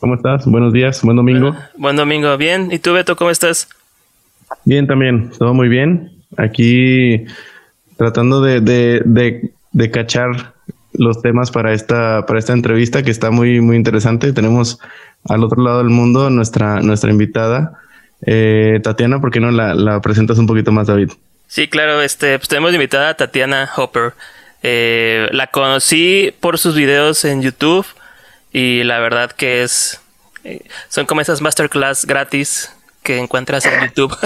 ¿Cómo estás? Buenos días, buen domingo. Buen domingo, bien. ¿Y tú, Beto, cómo estás? Bien, también, todo muy bien. Aquí tratando de, de, de, de cachar los temas para esta, para esta entrevista que está muy, muy interesante. Tenemos al otro lado del mundo nuestra, nuestra invitada, eh, Tatiana. ¿Por qué no la, la, presentas un poquito más, David? Sí, claro. Este, pues tenemos invitada a Tatiana Hopper. Eh, la conocí por sus videos en YouTube y la verdad que es eh, son como esas masterclass gratis que encuentras en YouTube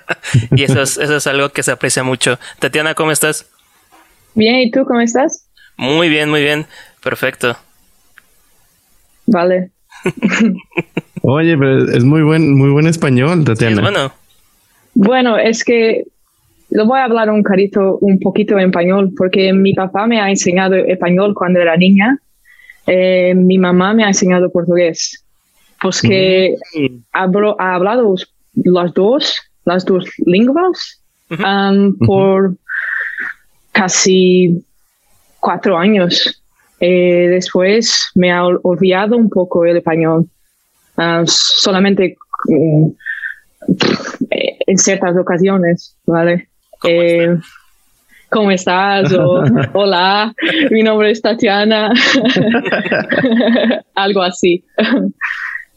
y eso es, eso es algo que se aprecia mucho. Tatiana, ¿cómo estás? Bien, ¿y tú cómo estás? Muy bien, muy bien. Perfecto. Vale. Oye, pero es muy buen, muy buen español, Tatiana. Sí, bueno. Bueno, es que lo voy a hablar un carito, un poquito en español, porque mi papá me ha enseñado español cuando era niña. Eh, mi mamá me ha enseñado portugués. Pues que mm. hablo, ha hablado las dos, las dos lenguas uh -huh. um, por uh -huh. casi cuatro años. Eh, después me ha olvidado un poco el español. Uh, solamente um, en ciertas ocasiones, ¿vale? ¿Cómo, eh? ¿Cómo estás? O, hola, mi nombre es Tatiana. Algo así.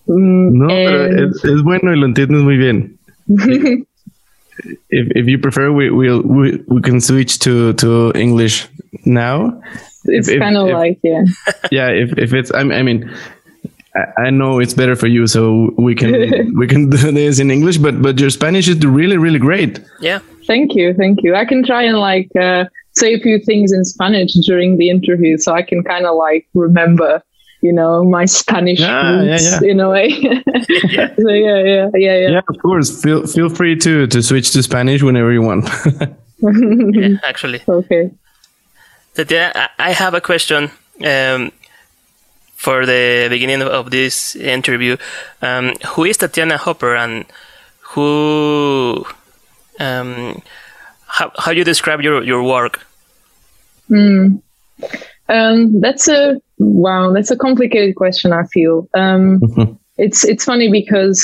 No, pero es, es, bueno y lo entiendes muy bien. if, if you prefer, we, we'll, we, we can switch to, to English now. It's kind of like, yeah. Yeah, if, if it's, I mean, I, I know it's better for you, so we can we can do this in English. But but your Spanish is really really great. Yeah. Thank you, thank you. I can try and like uh, say a few things in Spanish during the interview, so I can kind of like remember, you know, my Spanish Ah, yeah, roots yeah. in a way. Yeah. so yeah, yeah, yeah, yeah. Yeah, of course. Feel feel free to to switch to Spanish whenever you want. yeah, actually. Okay. Tatiana, I I have a question um, for the beginning of this interview. Um, who is Tatiana Hopper and who, um, how, how do you describe your, your work? Mm. Um, that's a wow. That's a complicated question. I feel um, Mhm. it's it's funny because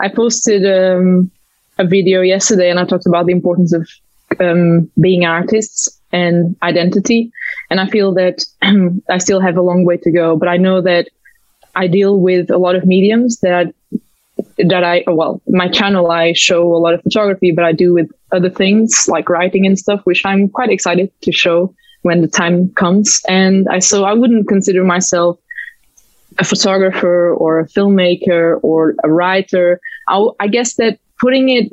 I posted um, a video yesterday and I talked about the importance of um, being artists and identity. And I feel that I still have a long way to go, but I know that I deal with a lot of mediums that I, that I well, my channel I show a lot of photography, but I do with other things like writing and stuff, which I'm quite excited to show when the time comes. And I so I wouldn't consider myself a photographer or a filmmaker or a writer. I, I guess that putting it,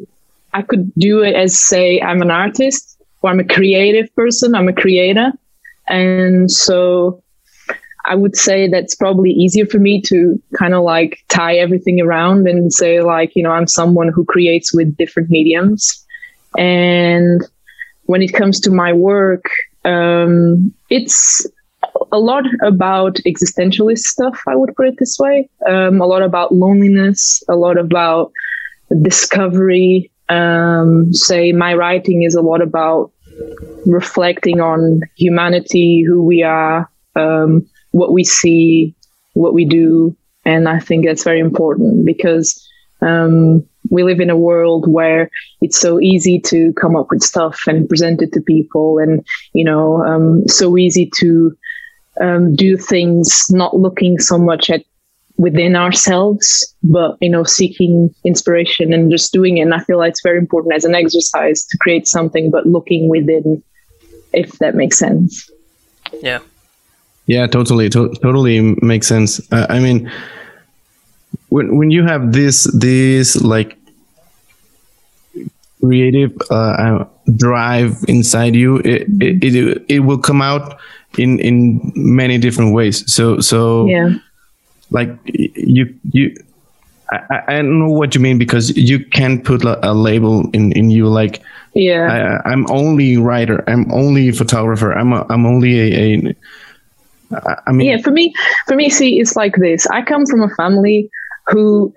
I could do it as say I'm an artist or I'm a creative person. I'm a creator, and so I would say that's probably easier for me to kind of like tie everything around and say like you know I'm someone who creates with different mediums, and when it comes to my work, um, it's a lot about existentialist stuff. I would put it this way. Um, a lot about loneliness. A lot about discovery. Um, say my writing is a lot about reflecting on humanity, who we are, um, what we see, what we do, and I think that's very important because um, we live in a world where it's so easy to come up with stuff and present it to people, and you know, um, so easy to um, do things not looking so much at within ourselves, but you know, seeking inspiration and just doing it. And I feel like it's very important as an exercise to create something, but looking within, if that makes sense. Yeah. Yeah, totally, to- totally makes sense. Uh, I mean, when when you have this this like creative uh, uh, drive inside you, it, it it it will come out in in many different ways. So so Yeah. like you you. I, I- don't know what you mean because you can't put a, a label in, in you like Yeah. I, I'm only writer. I'm only photographer. I'm a, I'm only a, a I- mean yeah for me for me see it's like this i come from a family who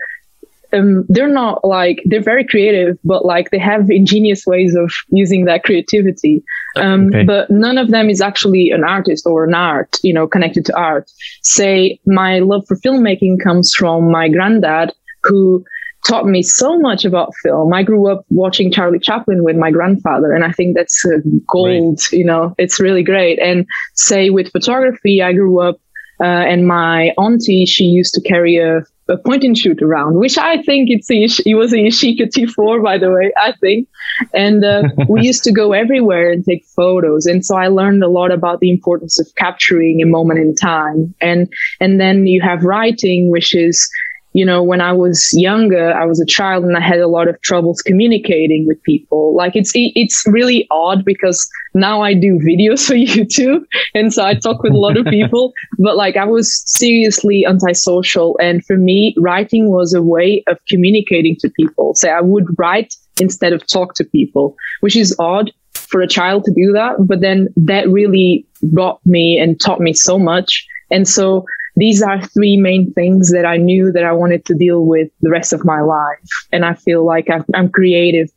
um, they're not like they're very creative, but like they have ingenious ways of using that creativity. Um, okay. But none of them is actually an artist or an art, you know, connected to art. Say my love for filmmaking comes from my granddad, who taught me so much about film. I grew up watching Charlie Chaplin with my grandfather, and I think that's uh, gold. Great. You know, it's really great. And say with photography, I grew up, uh, and my auntie she used to carry a, a point and shoot around, which I think it's a, it was a Yashica T4, by the way. I think, and uh, we used to go everywhere and take photos, and so I learned a lot about the importance of capturing a moment in time. And and then you have writing, which is you know, when I was younger, I was a child and I had a lot of troubles communicating with people. Like it's it's really odd because now I do videos for YouTube and so I talk with a lot of people, but like I was seriously antisocial and for me writing was a way of communicating to people. So I would write instead of talk to people, which is odd for a child to do that, but then that really brought me and taught me so much. And so these are three main things that I knew that I wanted to deal with the rest of my life. And I feel like I'm creative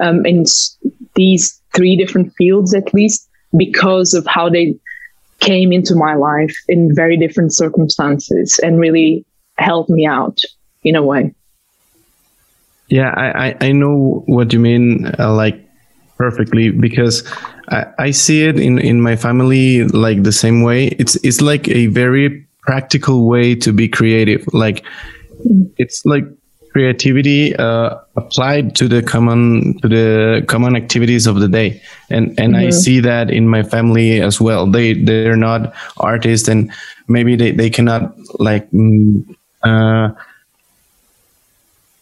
um, in these three different fields, at least, because of how they came into my life in very different circumstances and really helped me out in a way. Yeah, I, I, know what you mean, uh, like perfectly, because I, I see it in, in my family like the same way. It's it's like a very practical way to be creative. Like it's like creativity uh, applied to the common to the common activities of the day and and mm-hmm. i see that in my family as well they they're not artists and maybe they, they cannot like mm, uh,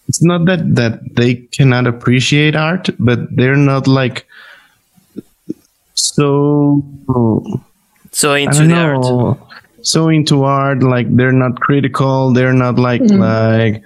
it's not that that they cannot appreciate art but they're not like so so into the know. art so into art like they're not critical they're not like mm. like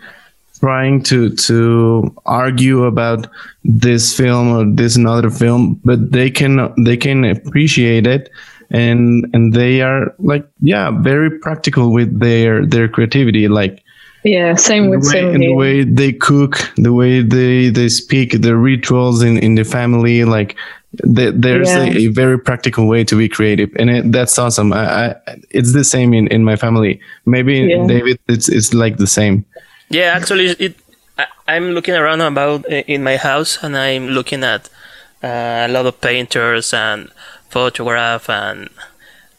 trying to to argue about this film or this another film but they can they can appreciate it and and they are like yeah very practical with their their creativity like yeah same with the way, same the way they cook the way they they speak the rituals in in the family like there's yeah. a, a, very practical way to be creative and it, that's awesome I, I, it's the same in, in my family maybe yeah. david it's, it's like the same yeah actually it I, i'm looking around about uh, in my house and i'm looking at uh, a lot of painters and photograph and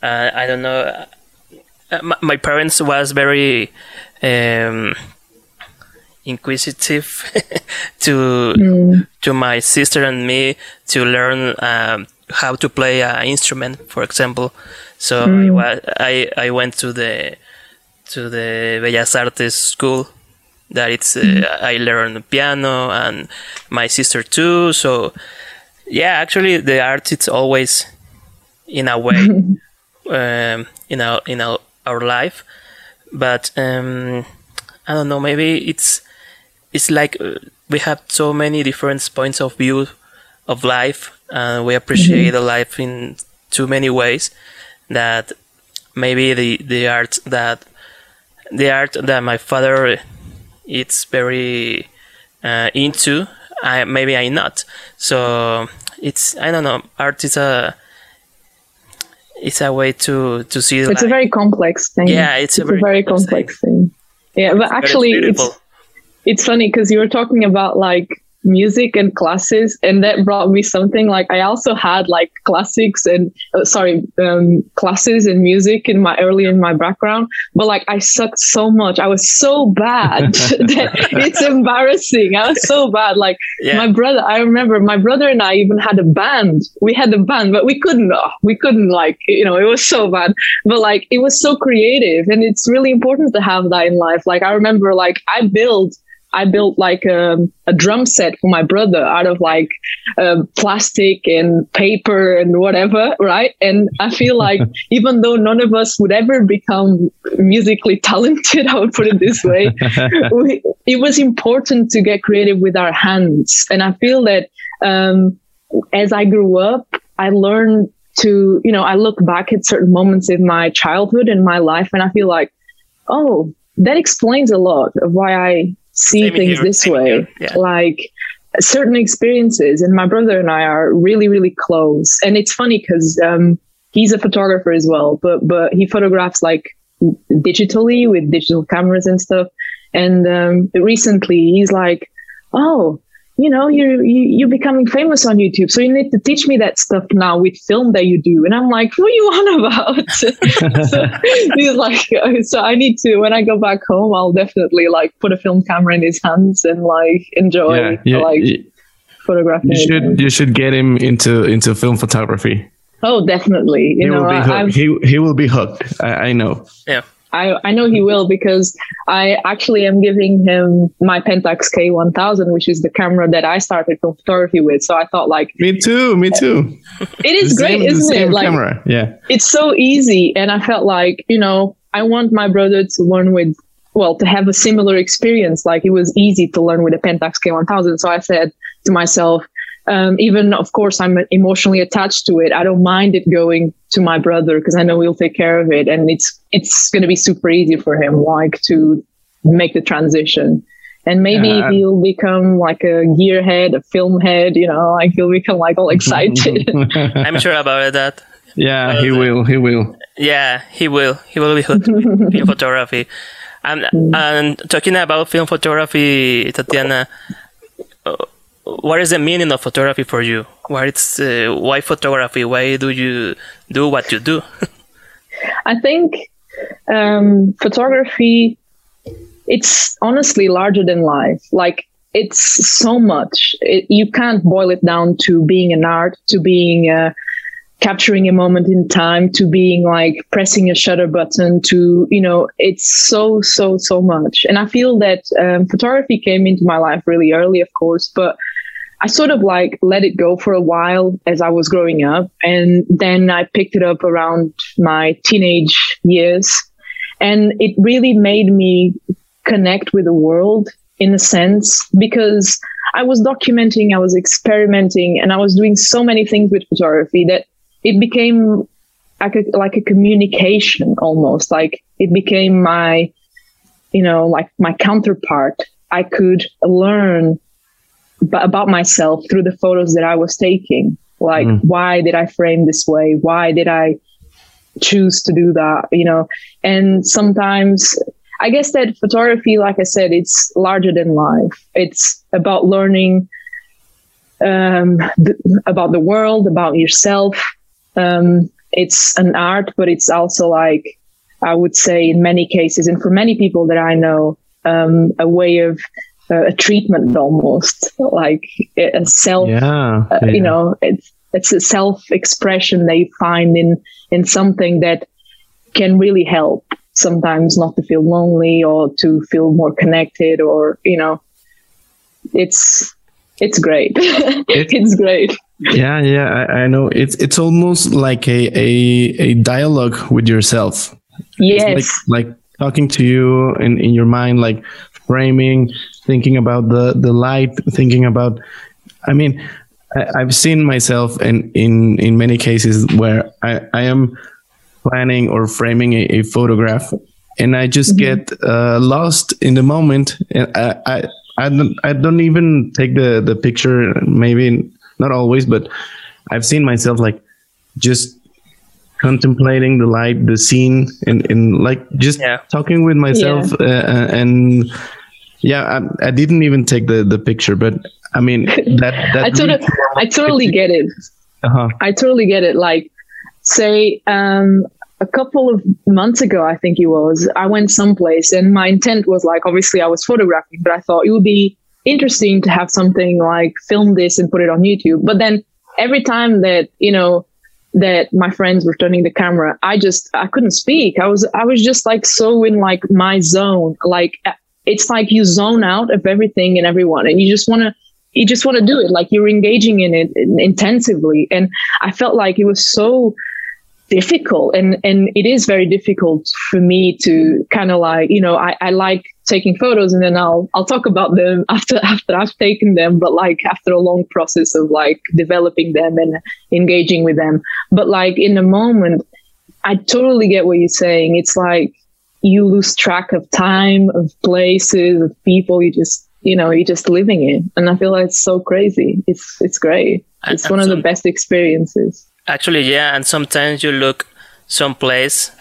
uh, i don't know uh, my, my, parents was very um, inquisitive to mm. to my sister and me to learn um, how to play an instrument, for example. So mm. I, I I went to the to the Bellas Artes school. That it's uh, mm. I learned piano and my sister too. So yeah, actually the art it's always in a way um, in our in our, our life, but um, I don't know. Maybe it's it's like uh, we have so many different points of view of life and we appreciate mm-hmm. the life in too many ways that maybe the the art that the art that my father it's very uh, into I maybe I not so it's I don't know art is a it's a way to to see it's a very complex thing yeah it's, it's a very, a very complex, thing. thing. yeah but it's actually it's it's funny because you were talking about like music and classes and that brought me something like i also had like classics and uh, sorry um, classes and music in my early in my background but like i sucked so much. I was so bad that it's embarrassing. I was so bad. Like yeah. my brother i remember my brother and i even had a band. We had a band but we couldn't uh, we couldn't like you know it was so bad. But like it was so creative and it's really important to have that in life. Like i remember like i built I built like a, a, drum set for my brother out of like uh, plastic and paper and whatever, right? And I feel like even though none of us would ever become musically talented, I would put it this way, we, it was important to get creative with our hands. And I feel that um, as I grew up, I learned to, you know, I look back at certain moments in my childhood and my life, and I feel like, oh, that explains a lot of why I see Same things here, this same way. yeah. Like certain experiences, and my brother and I are really, really close. And it's funny because um, he's a photographer as well, but but he photographs like digitally with digital cameras and stuff. And um, recently, he's like, "Oh, you know, you're you, you're becoming famous on YouTube, so you need to teach me that stuff now with film that you do." And I'm like, "What are you on about?" so he's like, uh, "So I need to when I go back home, I'll definitely like put a film camera in his hands and like enjoy yeah, you, like you, photographing." you it. should you should get him into into film photography. Oh, definitely. You he know, will be I- hooked. He he will be hooked. I, I know. Yeah. I, I know he will because I actually am giving him my Pentax K1000, which is the camera that I started photography with. So I thought, like, Me too. Me too. it is great, same- isn't it? Like, camera. Yeah. it's so easy. And I felt like, you know, I want my brother to learn with, well, to have a similar experience. Like, it was easy to learn with a Pentax K1000. So I said to myself, um, even of course I'm emotionally attached to it. I don't mind it going to my brother because I know he'll take care of it, and it's it's going to be super easy for him, like to make the transition. And maybe Yeah. he'll become like a gearhead, a film head, you know, like he'll become like all excited. I'm sure about that. yeah, he will. He will. Yeah, he will. He will be hooked with film photography. And, and talking about film photography, Tatiana, uh, what is the meaning of photography for you? Why it's, uh, why photography? Why do you do what you do? I think um, photography, it's honestly larger than life. Like it's so much. It, you can't boil it down to being an art, to being uh, capturing a moment in time, to being like pressing a shutter button. To you know, it's so so so much. And I feel that um, photography came into my life really early, of course, but I sort of like let it go for a while as I was growing up. And then I picked it up around my teenage years. And it really made me connect with the world in a sense because I was documenting, I was experimenting, and I was doing so many things with photography that it became like a, like a communication almost. Like it became my, you know, like my counterpart. I could learn b- about myself through the photos that I was taking. Like, Mm. why did I frame this way? Why did I choose to do that? You know, and sometimes I guess that photography, like I said, it's larger than life. It's about learning um, th- about the world, about yourself. Um, it's an art, but it's also like, I would say, in many cases, and for many people that I know, um, a way of uh, a treatment almost, like a self Yeah. uh, yeah. you know it's it's a self expression they find in in something that can really help sometimes not to feel lonely or to feel more connected or you know it's it's great it's great Yeah, yeah, I, I know. It's it's almost like a a, a dialogue with yourself. yes Like like talking to you in, in your mind, like framing, thinking about the the light, thinking about. I mean, I, I've seen myself in in in many cases where I I am planning or framing a, a photograph, and I just get uh, lost in the moment, and I. I I don't, I don't even take the, the picture, maybe not always, but I've seen myself like just contemplating the light, the scene, and, and like just Yeah. talking with myself. Uh, uh, and yeah, I, I didn't even take the, the picture, but I mean, that, that I, totally, I totally get it uh-huh. I totally get it. Like, say, um, a couple of months ago, I think it was, I went someplace and my intent was like, obviously, I was photographing, but I thought it would be interesting to have something like film this and put it on YouTube. But then every time that, you know, that my friends were turning the camera, I just, I couldn't speak. I was, I was just like so in like my zone. Like, it's like you zone out of everything and everyone and you just want to, you just want to do it like you're engaging in it intensively and i felt like it was so difficult and and it is very difficult for me to kind of like you know I, I like taking photos and then i'll i'll talk about them after after i've taken them but like after a long process of like developing them and engaging with them but like in the moment i totally get what you're saying it's like you lose track of time, of places, of people. You just, you know, you're just living it. And I feel like it's so crazy. It's, it's great. It's one of the best experiences. Actually, yeah. And sometimes you look someplace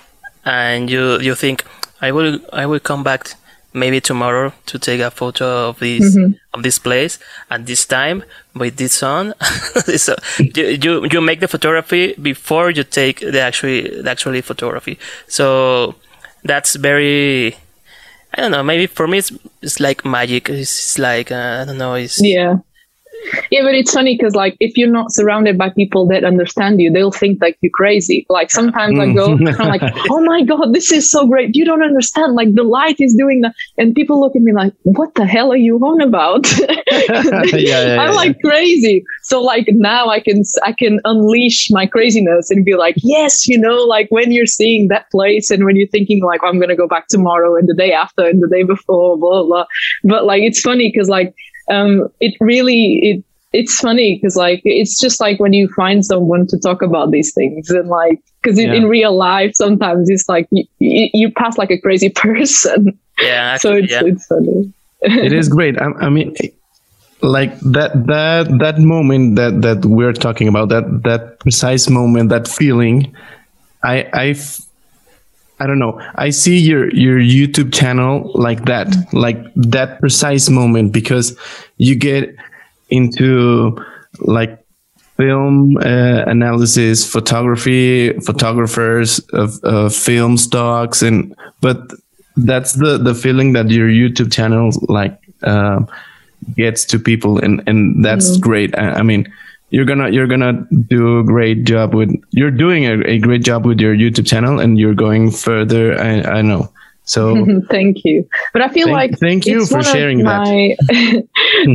and you, you think, I will, I will come back maybe tomorrow to take a photo of this mm-hmm. of this place at this time with this sun. so you, you, you make the photography before you take the actually the actually photography. So that's very I don't know. Maybe for me, it's it's like magic. It's like uh, I don't know. It's yeah. Yeah, but it's funny because like if you're not surrounded by people that understand you, they'll think like you're crazy. Like sometimes I go, mm. I'm like, oh my god, this is so great. You don't understand. Like the light is doing that, and people look at me like, what the hell are you on about? yeah, yeah, I'm like crazy. So like now I can I can unleash my craziness and be like, yes, you know, like when you're seeing that place and when you're thinking like I'm gonna go back tomorrow and the day after and the day before, blah blah. blah. But like it's funny because like um, it really it it's funny because like it's just like when you find someone to talk about these things and like because yeah. in real life sometimes it's like you, you, pass like a crazy person yeah so it's, yeah. it's funny it is great I, I, mean like that that that moment that that we're talking about that that precise moment that feeling i i I don't know. I see your your YouTube channel like that, like that precise moment because you get into like film uh, analysis, photography, photographers of uh, film stocks, and but that's the the feeling that your YouTube channel like uh, gets to people, and and that's mm. great. I, I mean you're gonna you're gonna do a great job with you're doing a, a great job with your youtube channel and you're going further i, I know. So thank you. But i feel thank, like thank you for sharing my, that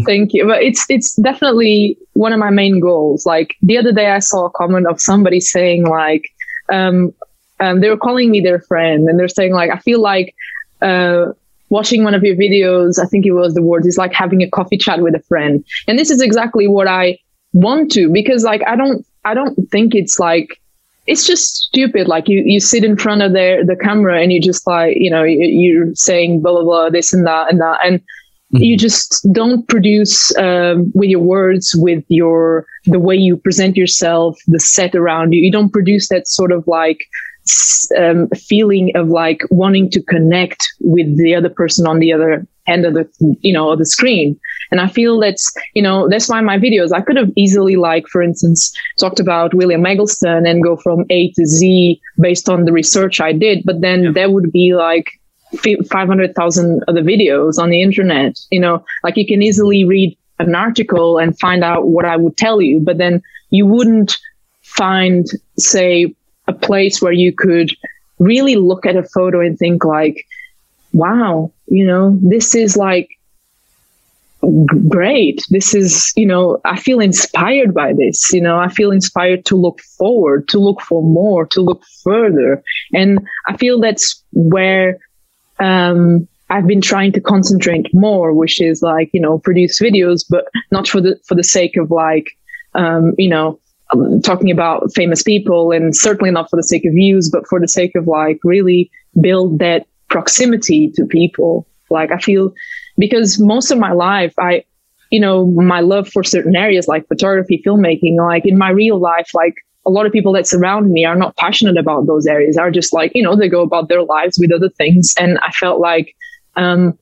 thank you. But it's it's definitely one of my main goals. Like the other day i saw a comment of somebody saying like um, um they were calling me their friend and they're saying like i feel like uh watching one of your videos, I think it was the word is like having a coffee chat with a friend. And this is exactly what I want to because like I don't I don't think it's like it's just stupid. Like you, you sit in front of the the camera and you just like you know you, are saying blah blah blah this and that and that and mm-hmm. you just don't produce um, with your words with your the way you present yourself the set around you. You don't produce that sort of like um, feeling of like wanting to connect with the other person on the other end of the you know of the screen and i feel that's you know that's why my videos i could have easily like for instance talked about william eggleston and go from a to z based on the research i did but then yeah. there would be like 500,000 other videos on the internet you know like you can easily read an article and find out what i would tell you but then you wouldn't find say a place where you could really look at a photo and think like wow, you know, this is like great. This is, you know, I feel inspired by this. You know, I feel inspired to look forward, to look for more, to look further. And I feel that's where um, I've been trying to concentrate more, which is like, you know, produce videos, but not for the for the sake of like, um, you know, um, talking about famous people, and certainly not for the sake of views, but for the sake of like really build that proximity to people. Like I feel because most of my life, I, you know, my love for certain areas like photography, filmmaking, like in my real life, like a lot of people that surround me are not passionate about those areas, are just like, you know, they go about their lives with other things. And I felt like, um,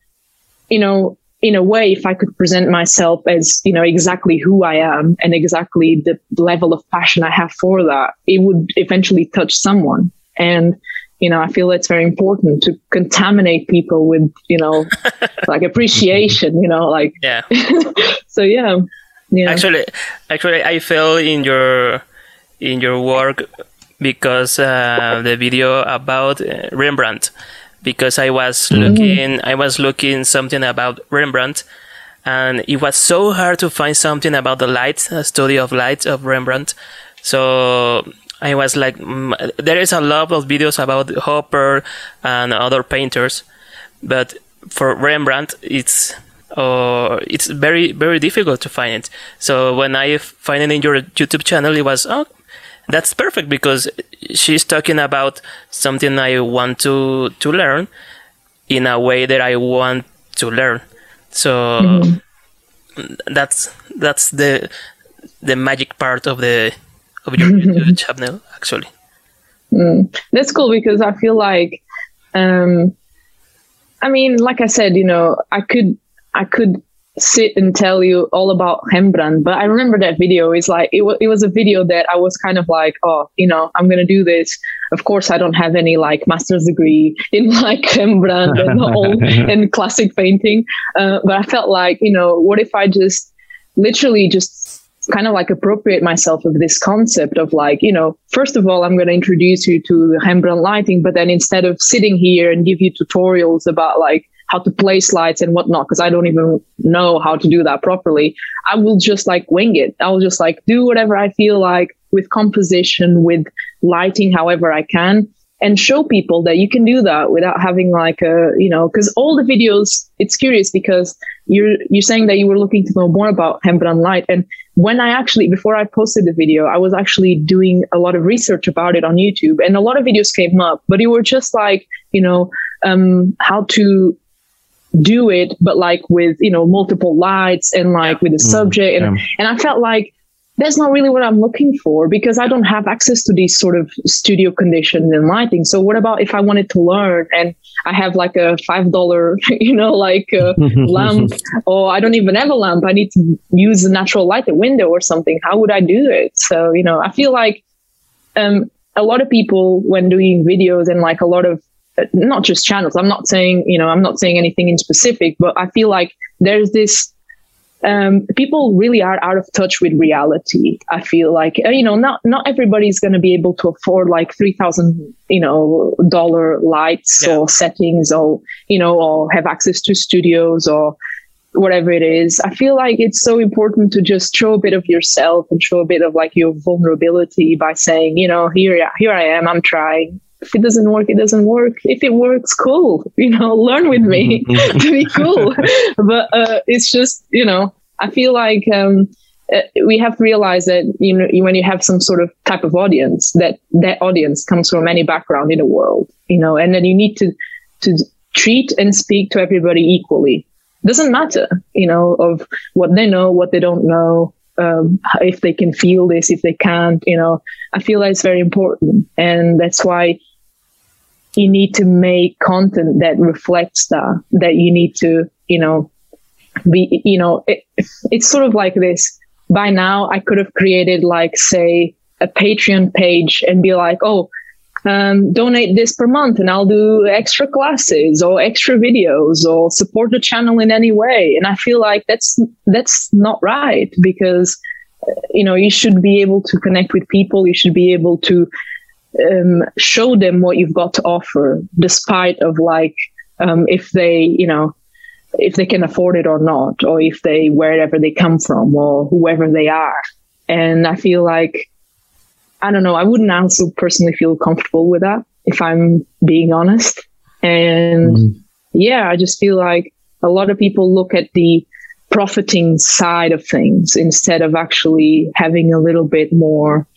you know, in a way, if I could present myself as, you know, exactly who I am and exactly the level of passion I have for that, it would eventually touch someone. And you know, I feel it's very important to contaminate people with, you know, like appreciation, you know, like, yeah. so yeah, yeah. Actually, actually, I fell in your, in your work because, uh, the video about uh, Rembrandt, because I was mm-hmm. looking. I was looking something about Rembrandt and it was so hard to find something about the light, a study of light of Rembrandt. So I was like, mm, there is a lot of videos about Hopper and other painters, but for Rembrandt, it's uh, it's very very difficult to find it. So when I find it in your YouTube channel, it was oh, that's perfect because she's talking about something I want to to learn in a way that I want to learn. So mm-hmm. that's that's the the magic part of the of your YouTube channel actually. Mm. That's cool because I feel like um I mean like I said, you know, I could I could sit and tell you all about Rembrandt. But I remember that video is like it was it was a video that I was kind of like, oh, you know, I'm gonna do this. Of course, I don't have any like master's degree in like Rembrandt and old and classic painting. Uh, but I felt like, you know, what if I just literally just kind of like appropriate myself of this concept of like, you know, first of all, I'm going to introduce you to the Rembrandt lighting, but then instead of sitting here and give you tutorials about like how to place lights and whatnot because I don't even know how to do that properly. I will just like wing it. I'll just like do whatever I feel like with composition, with lighting, however I can, and show people that you can do that without having like a you know because all the videos. It's curious because you're you're saying that you were looking to know more about Rembrandt light and when I actually before I posted the video, I was actually doing a lot of research about it on YouTube, and a lot of videos came up, but it were just like you know um, how to do it, but like with, you know, multiple lights and like with the mm, subject. And, yeah. and I felt like that's not really what I'm looking for because I don't have access to these sort of studio conditions and lighting. So what about if I wanted to learn and I have like a five dollar, you know, like a lamp, or I don't even have a lamp. I need to use a natural light, a window or something. How would I do it? So you know, I feel like um, a lot of people when doing videos and like a lot of not just channels. I'm not saying, you know, I'm not saying anything in specific, but I feel like there's this, um, people really are out of touch with reality. I feel like, uh, you know, not, not everybody's going to be able to afford like 3000, you know, dollar lights yeah. or settings or, you know, or have access to studios or, whatever it is. I feel like it's so important to just show a bit of yourself and show a bit of like your vulnerability by saying, you know, here, here I am, I'm trying if it doesn't work, it doesn't work. If it works, cool. You know, learn with me to be cool. but uh, it's just, you know, I feel like um, uh, we have to realize that you know when you have some sort of type of audience, that that audience comes from any background in the world, you know, and then you need to to treat and speak to everybody equally. Doesn't matter, you know, of what they know, what they don't know, um, if they can feel this, if they can't, you know, I feel that it's very important. And that's why you need to make content that reflects that, that you need to, you know, be, you know, it, it's sort of like this. By now, I could have created, like, say, a Patreon page and be like, oh, um, donate this per month and I'll do extra classes or extra videos or support the channel in any way. And I feel like that's, that's not right because, you know, you should be able to connect with people. You should be able to, um, show them what you've got to offer despite of like, um, if they, you know, if they can afford it or not, or if they, wherever they come from or whoever they are. And I feel like, I don't know. I wouldn't also personally feel comfortable with that if I'm being honest. And mm. yeah, I just feel like a lot of people look at the profiting side of things instead of actually having a little bit more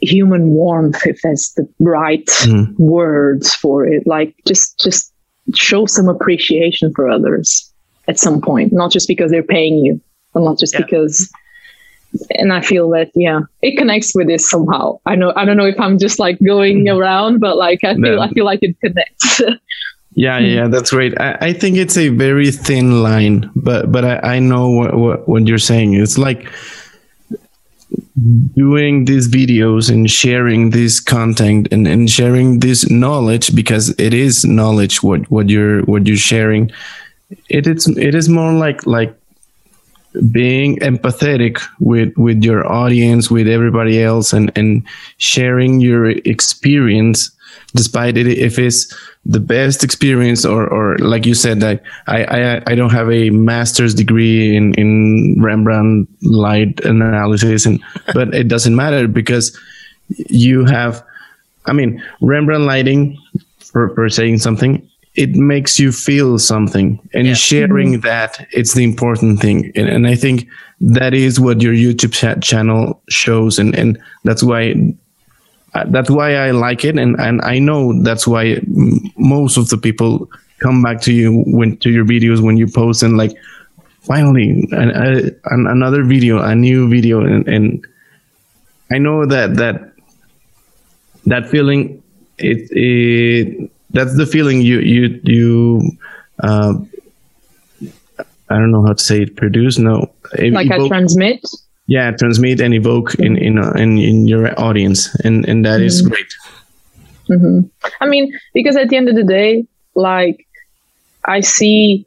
human warmth if that's the right mm. words for it like just just show some appreciation for others at some point not just because they're paying you and not just yeah. because and I feel that yeah, it connects with this somehow. I know I don't know if I'm just like going mm-hmm. around, but like I feel I feel like it connects. yeah, yeah, that's great. I, I, think it's a very thin line, but but I, I know what, what what you're saying. It's like doing these videos and sharing this content and, and sharing this knowledge because it is knowledge what what you're what you're sharing. It is it is more like like being empathetic with with your audience with everybody else and and sharing your experience despite it if it's the best experience or or like you said that I, I I don't have a master's degree in in Rembrandt light analysis and but it doesn't matter because you have I mean Rembrandt lighting for, for saying something it makes you feel something and yeah. sharing mm-hmm. that it's the important thing and, and, i think that is what your youtube ch- channel shows and and that's why that's why i like it and and i know that's why most of the people come back to you when to your videos when you post and like finally an, a, another video a new video and, and i know that that that feeling it, it that's the feeling you you you uh, I don't know how to say it. Produce no, like I transmit. Yeah, transmit and evoke in in uh, in, in your audience, and and that mm-hmm. is great. Mm-hmm. I mean, because at the end of the day, like I see,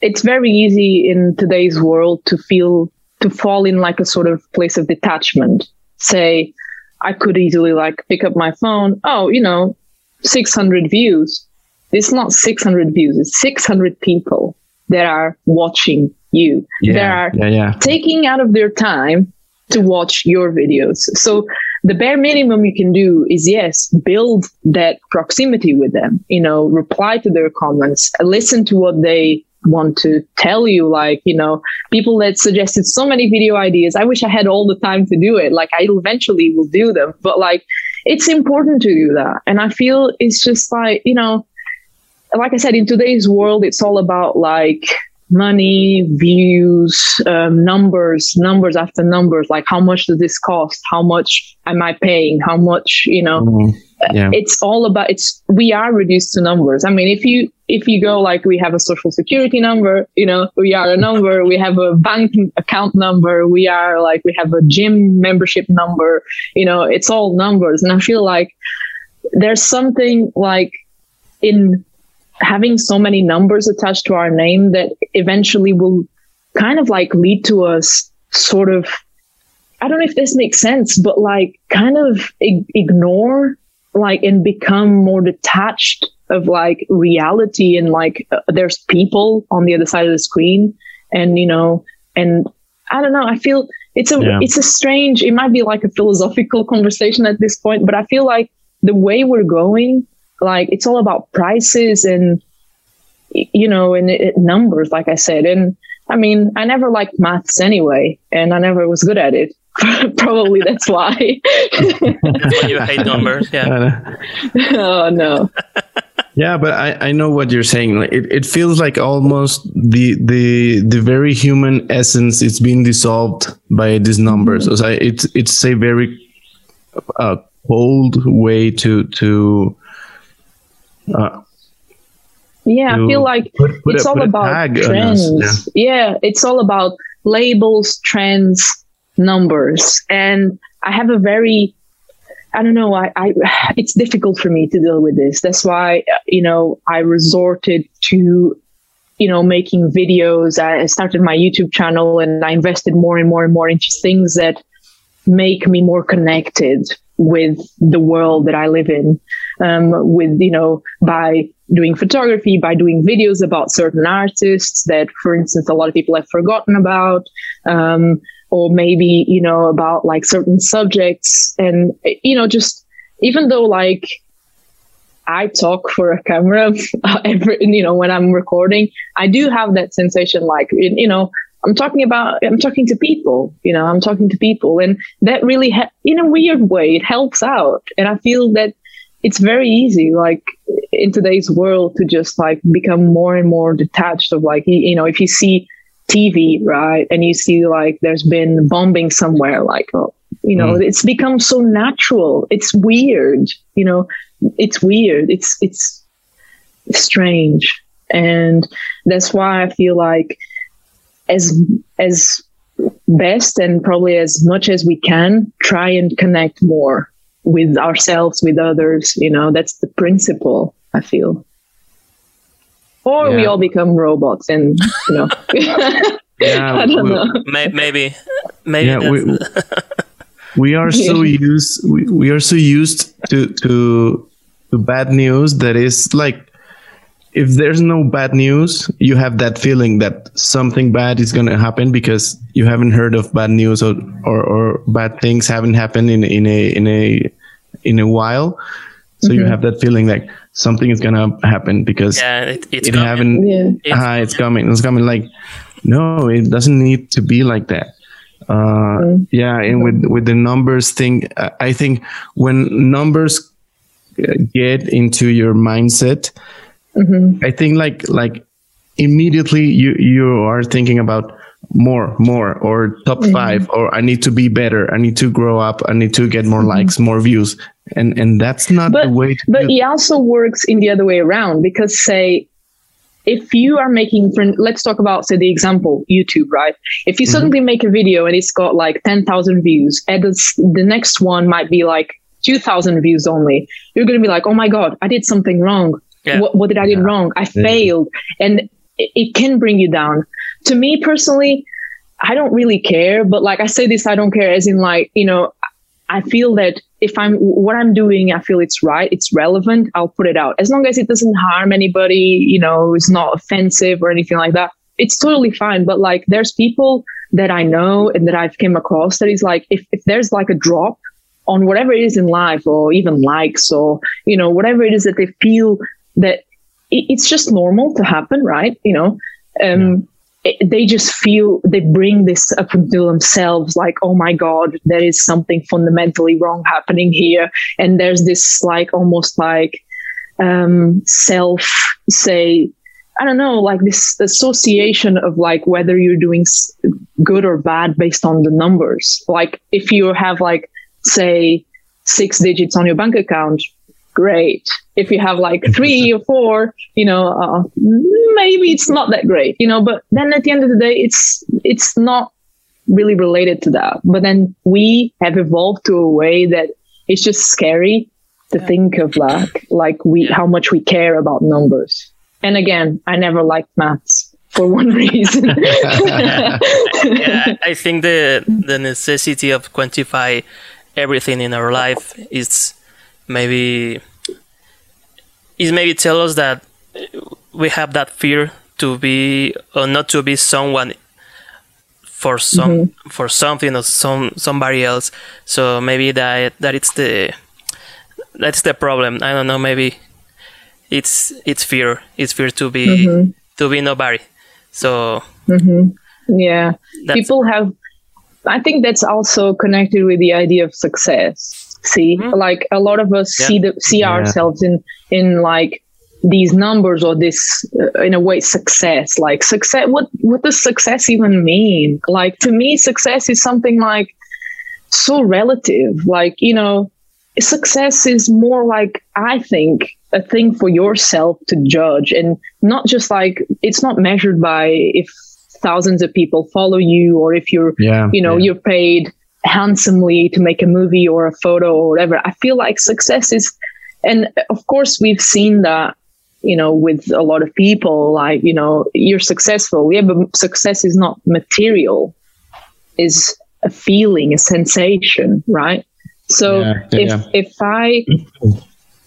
it's very easy in today's world to feel to fall in like a sort of place of detachment. Say, I could easily like pick up my phone. Oh, you know, 600 views. It's not 600 views, it's 600 people that are watching you. Yeah, that are yeah, yeah. taking out of their time to watch your videos. So the bare minimum you can do is yes, build that proximity with them, you know, reply to their comments, listen to what they want to tell you like you know people that suggested so many video ideas i wish i had all the time to do it like i eventually will do them but like it's important to do that and i feel it's just like you know like i said in today's world it's all about like money views um, numbers numbers after numbers like how much does this cost? How much am i paying? How much you know? Mm yeah. it's all about it's we are reduced to numbers. I mean if you if you go like we have a social security number you know we are a number we have a bank account number we are like we have a gym membership number you know it's all numbers. And i feel like there's something like in having so many numbers attached to our name that eventually will kind of like lead to us sort of I don't know if this makes sense, but like kind of ignore like and become more detached of like reality and like uh, there's people on the other side of the screen and you know and i don't know i feel it's a yeah. it's a strange it might be like a philosophical conversation at this point but i feel like the way we're going like it's all about prices and you know and it, numbers like i said and i mean i never liked maths anyway and i never was good at it Probably that's why. that's why you hate numbers. Yeah. oh no. Yeah, but I, I know what you're saying. It, it feels like almost the the the very human essence is being dissolved by these numbers. Mm-hmm. So it's it's a very uh, cold way to to. Uh, yeah, I feel like put, put it's a, all about trends. Yeah. yeah, it's all about labels, trends, numbers. And I have a very, I don't know, I, I, it's difficult for me to deal with this. That's why, you know, I resorted to, you know, making videos. I started my YouTube channel and I invested more and more and more into things that make me more connected with the world that I live in. Um, with, you know, by doing photography, by doing videos about certain artists that, for instance, a lot of people have forgotten about. Um, or maybe, you know, about like certain subjects and, you know, just even though like I talk for a camera every, you know, when I'm recording, I do have that sensation like, you know, I'm talking about, I'm talking to people, you know, I'm talking to people and that really, ha- in a weird way, it helps out. And I feel that it's very easy, like in today's world to just like become more and more detached of like, you know, if you see TV, right? And you see like there's been bombing somewhere, like, oh, you know, mm. it's become so natural. It's weird, you know, it's weird. It's, it's strange. And that's why I feel like as, as best and probably as much as we can try and connect more with ourselves, with others, you know, that's the principle, I feel. Or yeah. we all become robots and you know. Yeah, i don't we, know. Maybe maybe yeah, we, we are so used we, we are so used to to to bad news that is like if there's no bad news you have that feeling that something bad is going to happen because you haven't heard of bad news or, or, or bad things haven't happened in in a in a in a while so mm-hmm. you have that feeling like something is gonna happen because yeah, it, it's it haven't. Yeah. It's, uh, it's coming. It's coming. Like no, it doesn't need to be like that. Uh, mm-hmm. Yeah, and with with the numbers thing, I think when numbers get into your mindset, mm-hmm. I think like like immediately you you are thinking about more more or top mm-hmm. five or i need to be better i need to grow up i need to get more mm-hmm. likes more views and and that's not but, the way to but it also works in the other way around because say if you are making let's talk about say the example youtube right if you mm-hmm. suddenly make a video and it's got like 10,000 views and the next one might be like 2,000 views only you're going to be like oh my god i did something wrong yeah. what, what, did i yeah. do wrong i yeah. failed and it, it can bring you down to me personally i don't really care but like i say this i don't care as in like you know I feel that if I'm what I'm doing, I feel it's right, it's relevant, I'll put it out. As long as it doesn't harm anybody, you know, it's not offensive or anything like that, it's totally fine. But like there's people that I know and that I've came across that is like if, if there's like a drop on whatever it is in life or even likes or, you know, whatever it is that they feel that it, it's just normal to happen, right? You know, um, they just feel they bring this up to themselves like oh my god there is something fundamentally wrong happening here. And there's this like almost like um self say i don't know like this association of like whether you're doing good or bad based on the numbers. Like if you have like say six digits on your bank account great. If you have like three or four, you know, uh, maybe it's not that great, you know. But then at the end of the day, it's it's not really related to that. But then we have evolved to a way that it's just scary to yeah. think of like like we how much we care about numbers. And again, I never liked maths for one reason. yeah, I think the the necessity of quantify everything in our life is maybe is maybe tell us that we have that fear to be or not to be someone for some mm-hmm. for something or some somebody else so maybe that that it's the that's the problem i don't know maybe it's it's fear it's fear to be mm-hmm. to be nobody so mm-hmm. yeah people have i think that's also connected with the idea of success see mm-hmm. like a lot of us yeah. see the see yeah. ourselves in in like these numbers or this uh, in a way success like success what what does success even mean like to me success is something like so relative like you know success is more like i think a thing for yourself to judge and not just like it's not measured by if thousands of people follow you or if you're yeah, you know yeah. you're paid handsomely to make a movie or a photo or whatever. I feel like success is, and of course, we've seen that, you know, with a lot of people, like, you know, you're successful. Yeah, but success is not material, is a feeling, a sensation, right? So yeah, yeah, if, if I,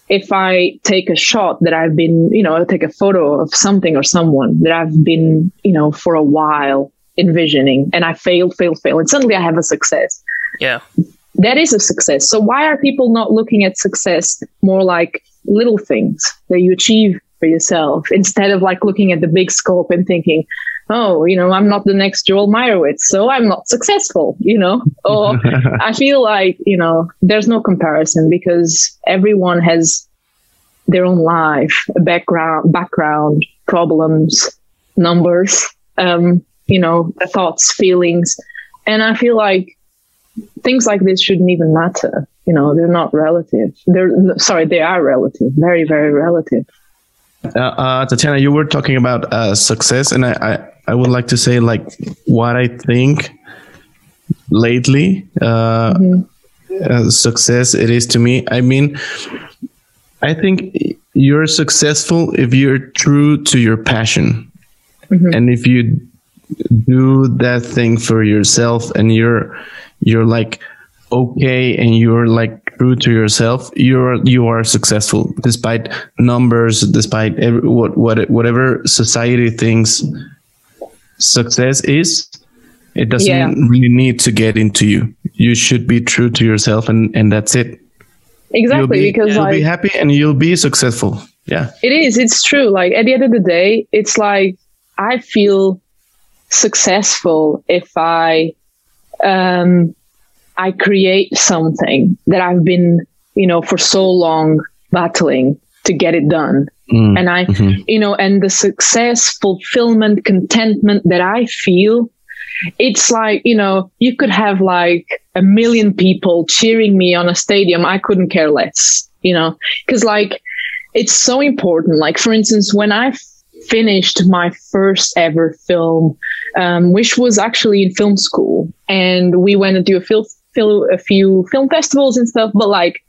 if I take a shot that I've been, you know, I take a photo of something or someone that I've been, you know, for a while envisioning and I failed, failed, failed. And suddenly I have a success. Yeah. That is a success. So why are people not looking at success more like little things that you achieve for yourself instead of like looking at the big scope and thinking, oh, you know, I'm not the next Joel Meyerowitz, so I'm not successful, you know? Or I feel like, you know, there's no comparison because everyone has their own life, background, background, problems, numbers. Um, you know, thoughts, feelings. And I feel like things like this shouldn't even matter. You know, they're not relative. They're sorry, they are relative, very, very relative. Uh, uh, Tatiana, you were talking about uh, success, and I, I, I, would like to say like what I think lately uh, mm-hmm. Uh, success it is to me. I mean, I think you're successful if you're true to your passion, mm-hmm. and if you do that thing for yourself and you're you're like okay and you're like true to yourself you're you are successful despite numbers despite every, what what whatever society thinks success is. It doesn't yeah. really need to get into you. You should be true to yourself and and that's it. Exactly be, because you'll like, be happy and you'll be successful. Yeah. It is it's true like at the end of the day it's like i feel successful if I um, I create something that I've been, you know, for so long battling to get it done. Mm. And I, mm-hmm. you know, and the success, fulfillment, contentment that I feel, it's like, you know, you could have like a million people cheering me on a stadium. I couldn't care less, you know, because like it's so important. Like, for instance, when I finished my first ever film, um, which was actually in film school, and we went to do a, fil- fil- a few film festivals and stuff. But like,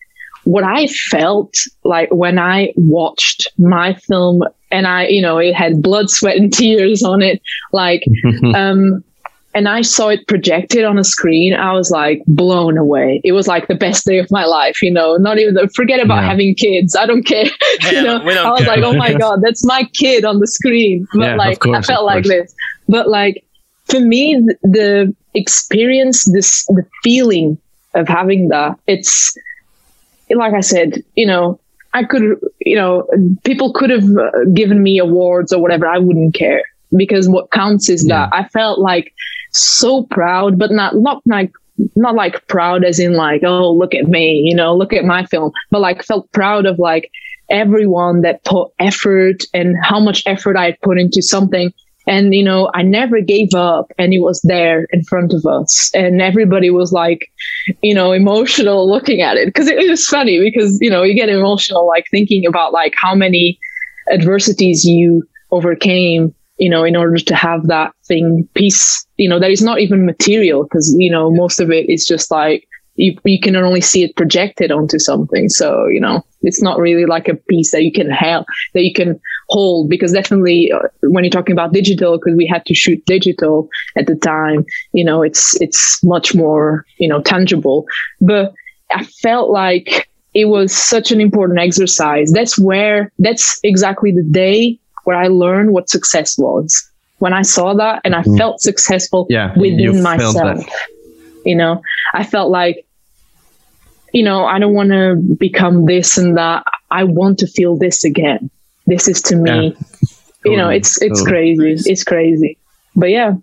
what I felt like when I watched my film, and I, you know, it had blood, sweat, and tears on it, like, um, and I saw it projected on a screen, I was like blown away. It was like the best day of my life, you know, not even forget about yeah. having kids. I don't care. Yeah, you know, I was care. like, oh my God, that's my kid on the screen. But yeah, like, course, I felt like this. But like, for me, the, the experience, this, the feeling of having that, it's like I said, you know, I could, you know, people could have uh, given me awards or whatever. I wouldn't care because what counts is that I felt like so proud, but not not like not like proud as in like oh look at me, you know, look at my film, but like felt proud of like everyone that put effort and how much effort I had put into something. And, you know, I never gave up and it was there in front of us. And everybody was like, you know, emotional looking at it. Cause it, it was funny because, you know, you get emotional like thinking about like how many adversities you overcame you know, in order to have that thing piece, you know, that is not even material because, you know, most of it is just like you, you can only see it projected onto something. So, you know, it's not really like a piece that you can have, that you can hold because definitely uh, when you're talking about digital, because we had to shoot digital at the time, you know, it's, it's much more, you know, tangible. But I felt like it was such an important exercise. That's where, that's exactly the day where I learned what success was. When I saw that and I mm. felt successful yeah, within myself, you know, I felt like, you know, I don't want to become this and that. I want to feel this again. This is to me, yeah. you know, it's it's totally. crazy. It's crazy. But yeah.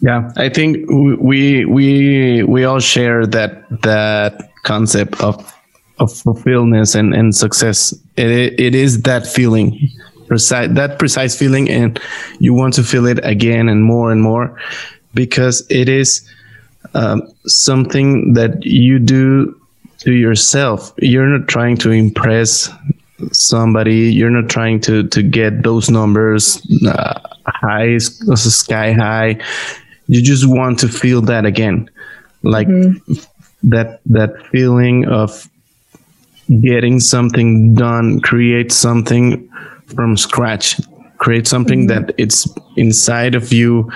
Yeah, I think we we we all share that that concept of of fulfillment and, and success. It, it is that feeling, precise, that precise feeling, and you want to feel it again and more and more because it is um, something that you do to yourself. You're not trying to impress somebody. You're not trying to to get those numbers uh, high, sky high. You just want to feel that again, like mm-hmm. that that feeling of getting something done, create something from scratch, create something mm-hmm. that it's inside of you,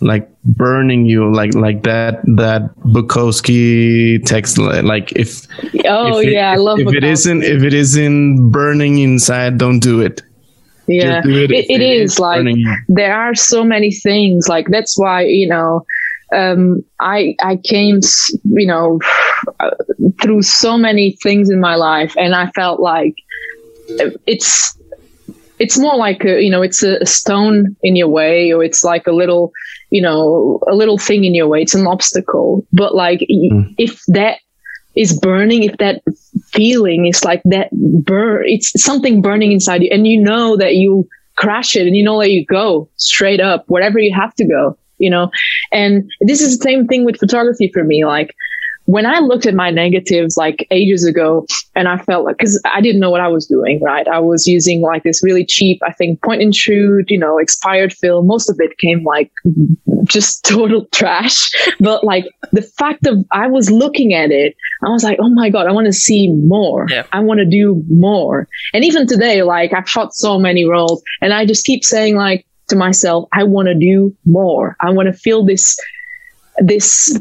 like burning you, like like that that Bukowski text. Like if oh if it, yeah, I love if, if it isn't if it isn't burning inside, don't do it. Yeah, it, it, it is like there are so many things. Like that's why you know um, I I came, you know, through so many things in my life, and I felt like it's it's more like a, you know it's a, stone in your way, or it's like a little you know a little thing in your way. It's an obstacle, but like mm. if that is burning, if that feeling is like that burn, it's something burning inside you, and you know that you crash it, and you know that you go straight up wherever you have to go you know? And this is the same thing with photography for me. Like, when I looked at my negatives like ages ago and I felt like, cause I didn't know what I was doing, right? I was using like this really cheap, I think point and shoot, you know, expired film. Most of it came like just total trash. But like the fact of I was looking at it, I was like, oh my God, I want to see more. Yeah. I want to do more. And even today, like I've shot so many rolls, and I just keep saying like, to myself, I want to do more. I want to feel this, this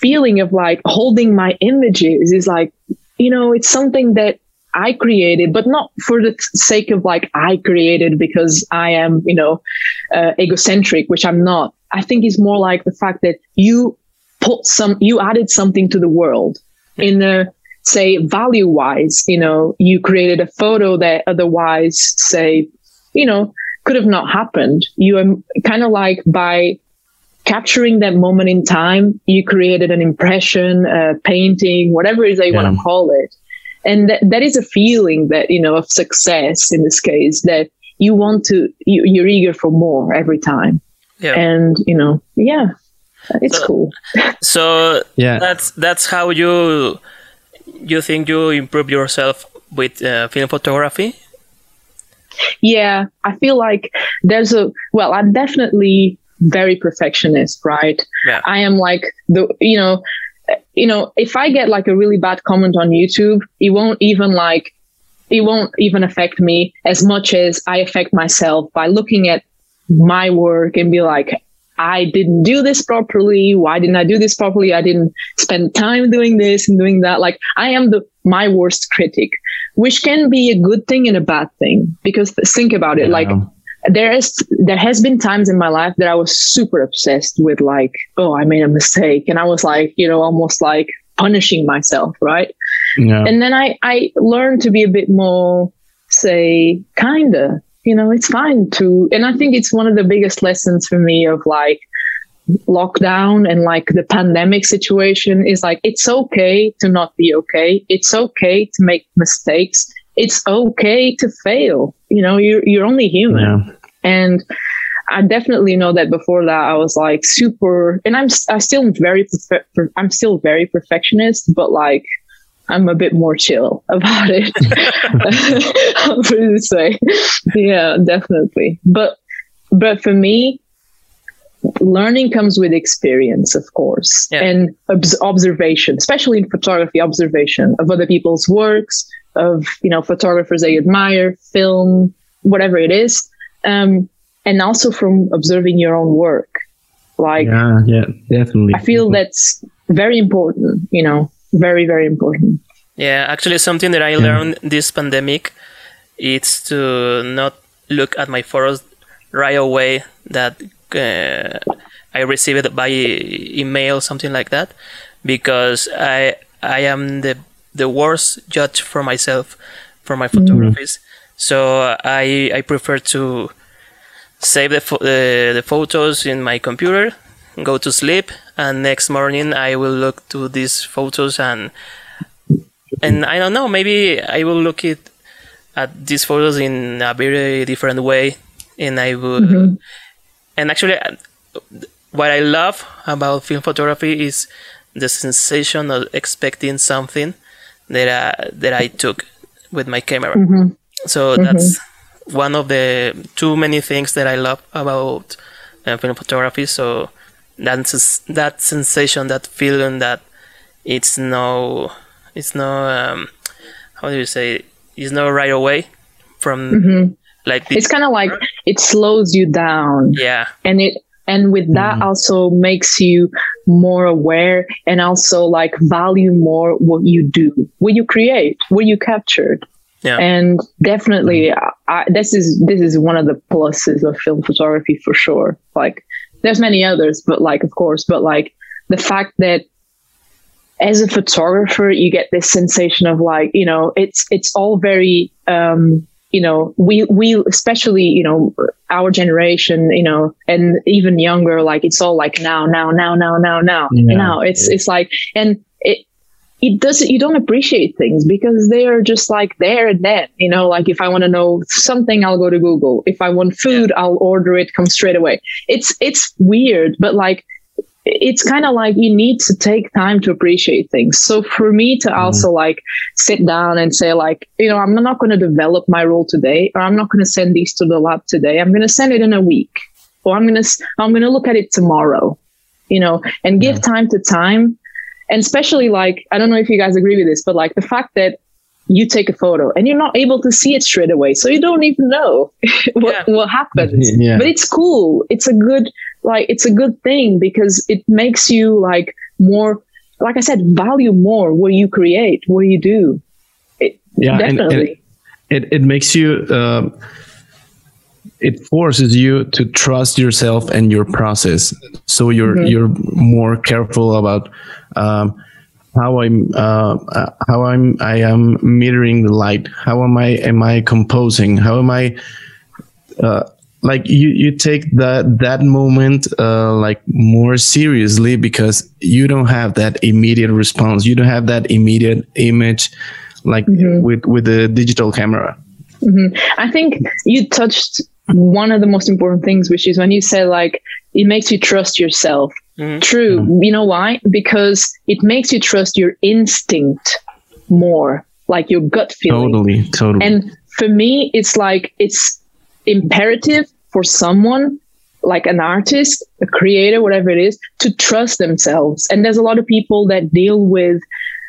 feeling of like holding my images is like, you know, it's something that I created, but not for the sake of like I created because I am, you know, uh, egocentric, which I'm not. I think it's more like the fact that you put some, you added something to the world in a, say, value wise, you know, you created a photo that otherwise, say, you know, could have not happened. You are kind of like by capturing that moment in time, you created an impression, a painting, whatever it is that you yeah. want to call it. And that, that is a feeling that, you know, of success in this case that you want to, you, you're eager for more every time. Yeah. And, you know, yeah, it's so, cool. so yeah, that's, that's how you, you think you improve yourself with uh, film photography? Yeah, I feel like there's a, well, I'm definitely very perfectionist, right? Yeah. I am like the, you know, you know, if I get like a really bad comment on YouTube, it won't even like, it won't even affect me as much as I affect myself by looking at my work and be like, I didn't do this properly. Why didn't I do this properly? I didn't spend time doing this and doing that. Like I am the my worst critic, which can be a good thing and a bad thing because think about it. Yeah. Like there is there has been times in my life that I was super obsessed with like, oh, I made a mistake. And I was like, you know, almost like punishing myself, right? Yeah. And then I I learned to be a bit more, say, kinda. You know, it's fine to and I think it's one of the biggest lessons for me of like lockdown and like the pandemic situation is like it's okay to not be okay. It's okay to make mistakes it's okay to fail. You know, you're you're only human. Yeah. And I definitely know that before that I was like super, and I'm I still very perfe- I'm still very perfectionist, but like I'm a bit more chill about it. I'll put it this way. Yeah, definitely. But but for me, learning comes with experience, of course, yeah. and ob- observation, especially in photography, observation of other people's works, of you know photographers they admire, film, whatever it is, um, and also from observing your own work. Like yeah, yeah, definitely. I feel that's very important. You know, very very important. Yeah, actually, something that I yeah. learned this pandemic it's to not look at my photos right away that uh, I received it by email, something like that, because I I am the the worst judge for myself for my photographies. Mm. So I I prefer to save the, fo- the the photos in my computer, go to sleep, and next morning I will look to these photos and and I don't know maybe I will look it at these photos in a very different way, and I will mm-hmm. And actually what I love about film photography is the sensation of expecting something that I, that I took with my camera. Mm-hmm. So mm-hmm. that's one of the too many things that I love about uh, film photography. So that's that sensation, that feeling that it's no, it's no, um, how do you say, it's no right away from mm-hmm. Like it's kind of like it slows you down. Yeah, and it and with that mm-hmm. also makes you more aware and also like value more what you do what you create what you captured yeah. and definitely mm-hmm. I, this is this is one of the pluses of film photography for sure like there's many others but like of course but like the fact that as a photographer you get this sensation of like you know it's it's all very um you know, we, we, especially, you know, our generation, you know, and even younger, like it's all like now, now, now, now, now, now, yeah. now. It's, it's like, and it, it doesn't, you don't appreciate things because they are just like there and then, you know, like if I want to know something, I'll go to Google. If I want food, I'll order it, come straight away. It's, it's weird, but like, it's kind of like you need to take time to appreciate things. So for me to mm-hmm. also like sit down and say like, you know, I'm not going to develop my roll today, or I'm not going to send these to the lab today. I'm going to send it in a week, or I'm going to I'm going to look at it tomorrow, you know, and give yeah. time to time. And especially like, I don't know if you guys agree with this, but like the fact that you take a photo and you're not able to see it straight away. So you don't even know what, yeah. what happens. Yeah. But it's cool. It's a good like it's a good thing because it makes you like more like i said value more what you create what you do it, yeah definitely and, and it, it makes you uh, it forces you to trust yourself and your process so you're mm-hmm. you're more careful about um, how I'm uh, how I'm I am metering the light. How am I am I composing? How am I uh, like you you take that that moment uh like more seriously because you don't have that immediate response you don't have that immediate image like mm-hmm. with with the digital camera mm-hmm. i think you touched one of the most important things which is when you say like it makes you trust yourself mm-hmm. true mm-hmm. you know why because it makes you trust your instinct more like your gut feeling totally totally and for me it's like it's imperative for someone like an artist, a creator, whatever it is, to trust themselves. And there's a lot of people that deal with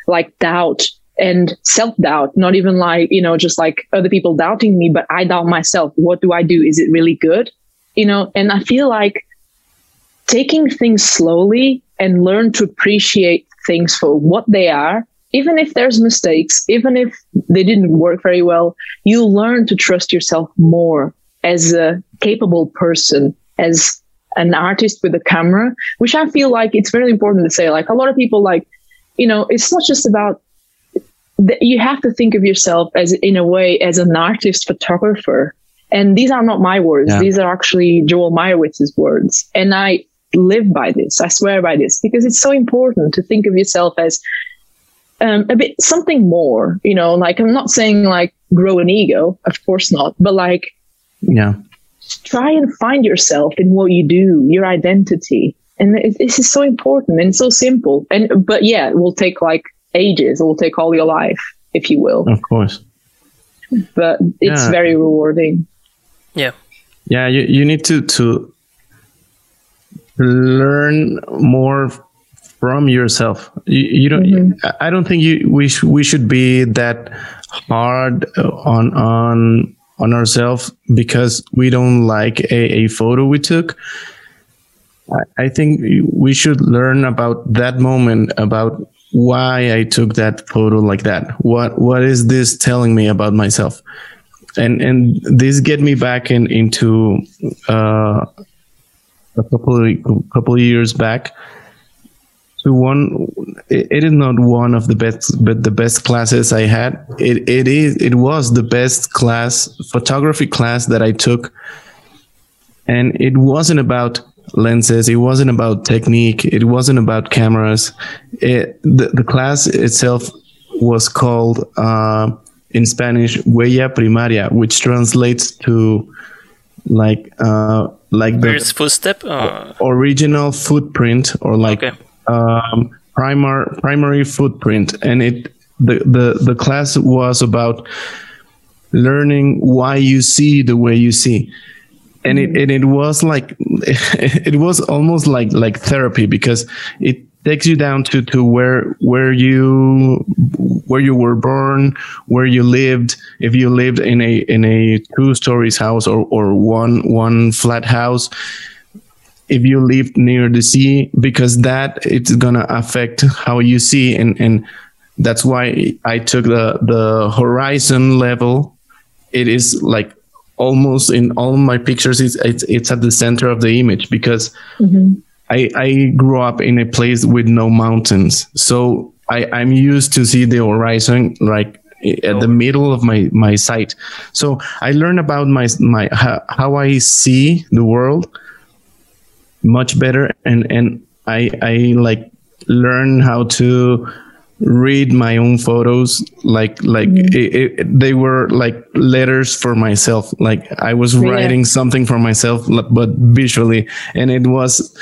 like doubt and self doubt, not even like, you know, just like other people doubting me, but I doubt myself. What do I do? Is it really good? You know, and I feel like taking things slowly and learn to appreciate things for what they are, even if there's mistakes, even if they didn't work very well, you learn to trust yourself more as a capable person, as an artist with a camera, which I feel like it's very important to say. Like a lot of people, like, you know, it's not just about that. you have to think of yourself as in a way as an artist photographer and these are not my words yeah. these are actually joel meyerowitz's words and i live by this i swear by this because it's so important to think of yourself as um, a bit something more you know like i'm not saying like grow an ego of course not but like yeah. Try and find yourself in what you do your identity. And this is so important and so simple. And but yeah it will take like ages. It will take all your life if you will. Of course. But it's yeah. very rewarding. Yeah. Yeah you, you need to to learn more from yourself. You, you don't mm-hmm. i don't think you we, sh- we should be that hard on on on ourselves because we don't like a, a photo we took. I, I think we should learn about that moment, about why I took that photo like that. What what is this telling me about myself? And and this get me back in into uh, a couple of, couple of years back so one, it is not one of the best, but the best classes I had. It it is it was the best class photography class that I took, and it wasn't about lenses. It wasn't about technique. It wasn't about cameras. It, the the class itself was called uh, in Spanish "huella primaria," which translates to like uh, like the First footstep, uh... original footprint, or like. Okay um, primary primary footprint, and it the, the the class was about learning why you see the way you see. And it and it was like it was almost like like therapy because it takes you down to to where where you where you were born where you lived. If you lived in a in a two stories house or or one one flat house if you live near the sea because that it's gonna affect how you see and and that's why I took the the horizon level. It is like almost in all my pictures it's it's, it's at the center of the image because mm-hmm. I I grew up in a place with no mountains, so I I'm used to see the horizon like at the middle of my my sight. So I learned about my my how, how I see the world much better. And and i i like learn how to read my own photos. Like like mm-hmm. it, it, they were like letters for myself. Like i was yeah. writing something for myself but visually. And it was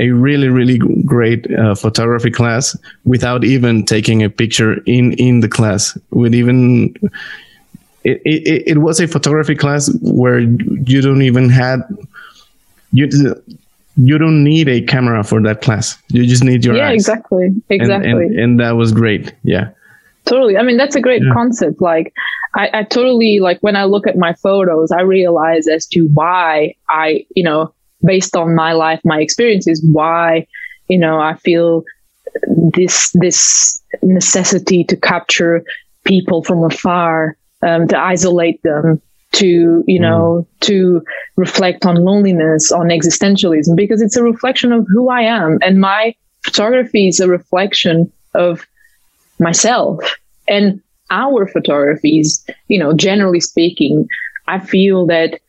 a really really great uh, photography class without even taking a picture in in the class. With even it, it, it was a photography class where you don't even had you you don't need a camera for that class. You just need your yeah, eyes. exactly, exactly. And, and, and, that was great. Yeah, totally. I mean, that's a great yeah. concept. Like, I, I totally like when I look at my photos, I realize as to why I, you know, based on my life, my experiences, why, you know, I feel this this necessity to capture people from afar, um, to isolate them, to you know mm. to reflect on loneliness on existentialism because it's a reflection of who i am and my photography is a reflection of myself and our photographies you know generally speaking i feel that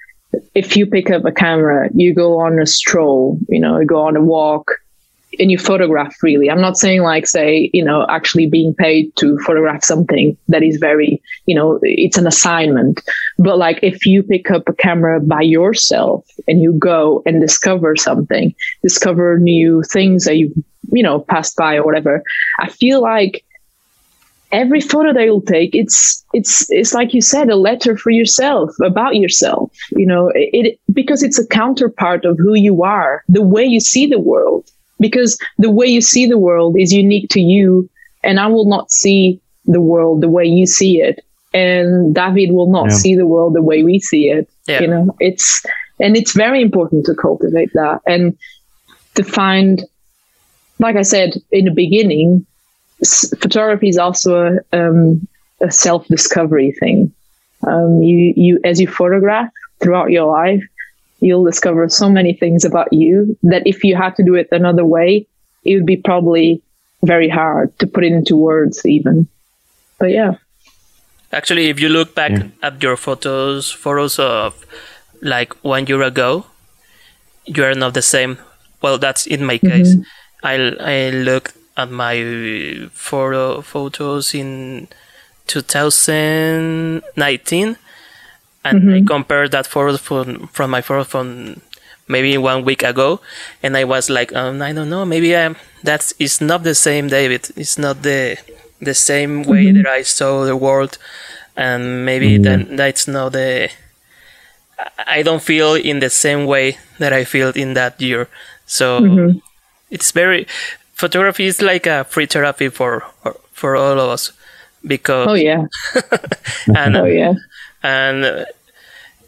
if you pick up a camera, you go on a stroll, you know, you go on a walk, and you photograph freely. I'm not saying like say, you know, actually being paid to photograph something that is very, you know, it's an assignment. But like if you pick up a camera by yourself and you go and discover something, discover new things that you, you know, passed by or whatever, I feel like every photo that you'll take, it's it's it's like you said, a letter for yourself about yourself. You know, it, it because it's a counterpart of who you are, the way you see the world because the way you see the world is unique to you and i will not see the world the way you see it and david will not yeah. see the world the way we see it yeah. you know it's and it's very important to cultivate that and to find like i said in the beginning photography is also a, um, a self-discovery thing um, you you as you photograph throughout your life you'll discover so many things about you that if you had to do it another way, it would be probably very hard to put it into words even. But yeah. Actually, if you look back yeah. at your photos, photos of like one year ago, you are not the same. Well, that's in my case. Mm-hmm. I I looked at my photo photos in 2019 and mm-hmm. I compared that photo from from my photo from maybe one week ago, and I was like, um, I don't know, maybe I'm, that is not the same David. It's not the the same way mm-hmm. that I saw the world, and maybe mm-hmm. that's not the. I don't feel in the same way that I felt in that year, so mm-hmm. it's very photography is like a free therapy for for all of us because oh yeah and oh yeah and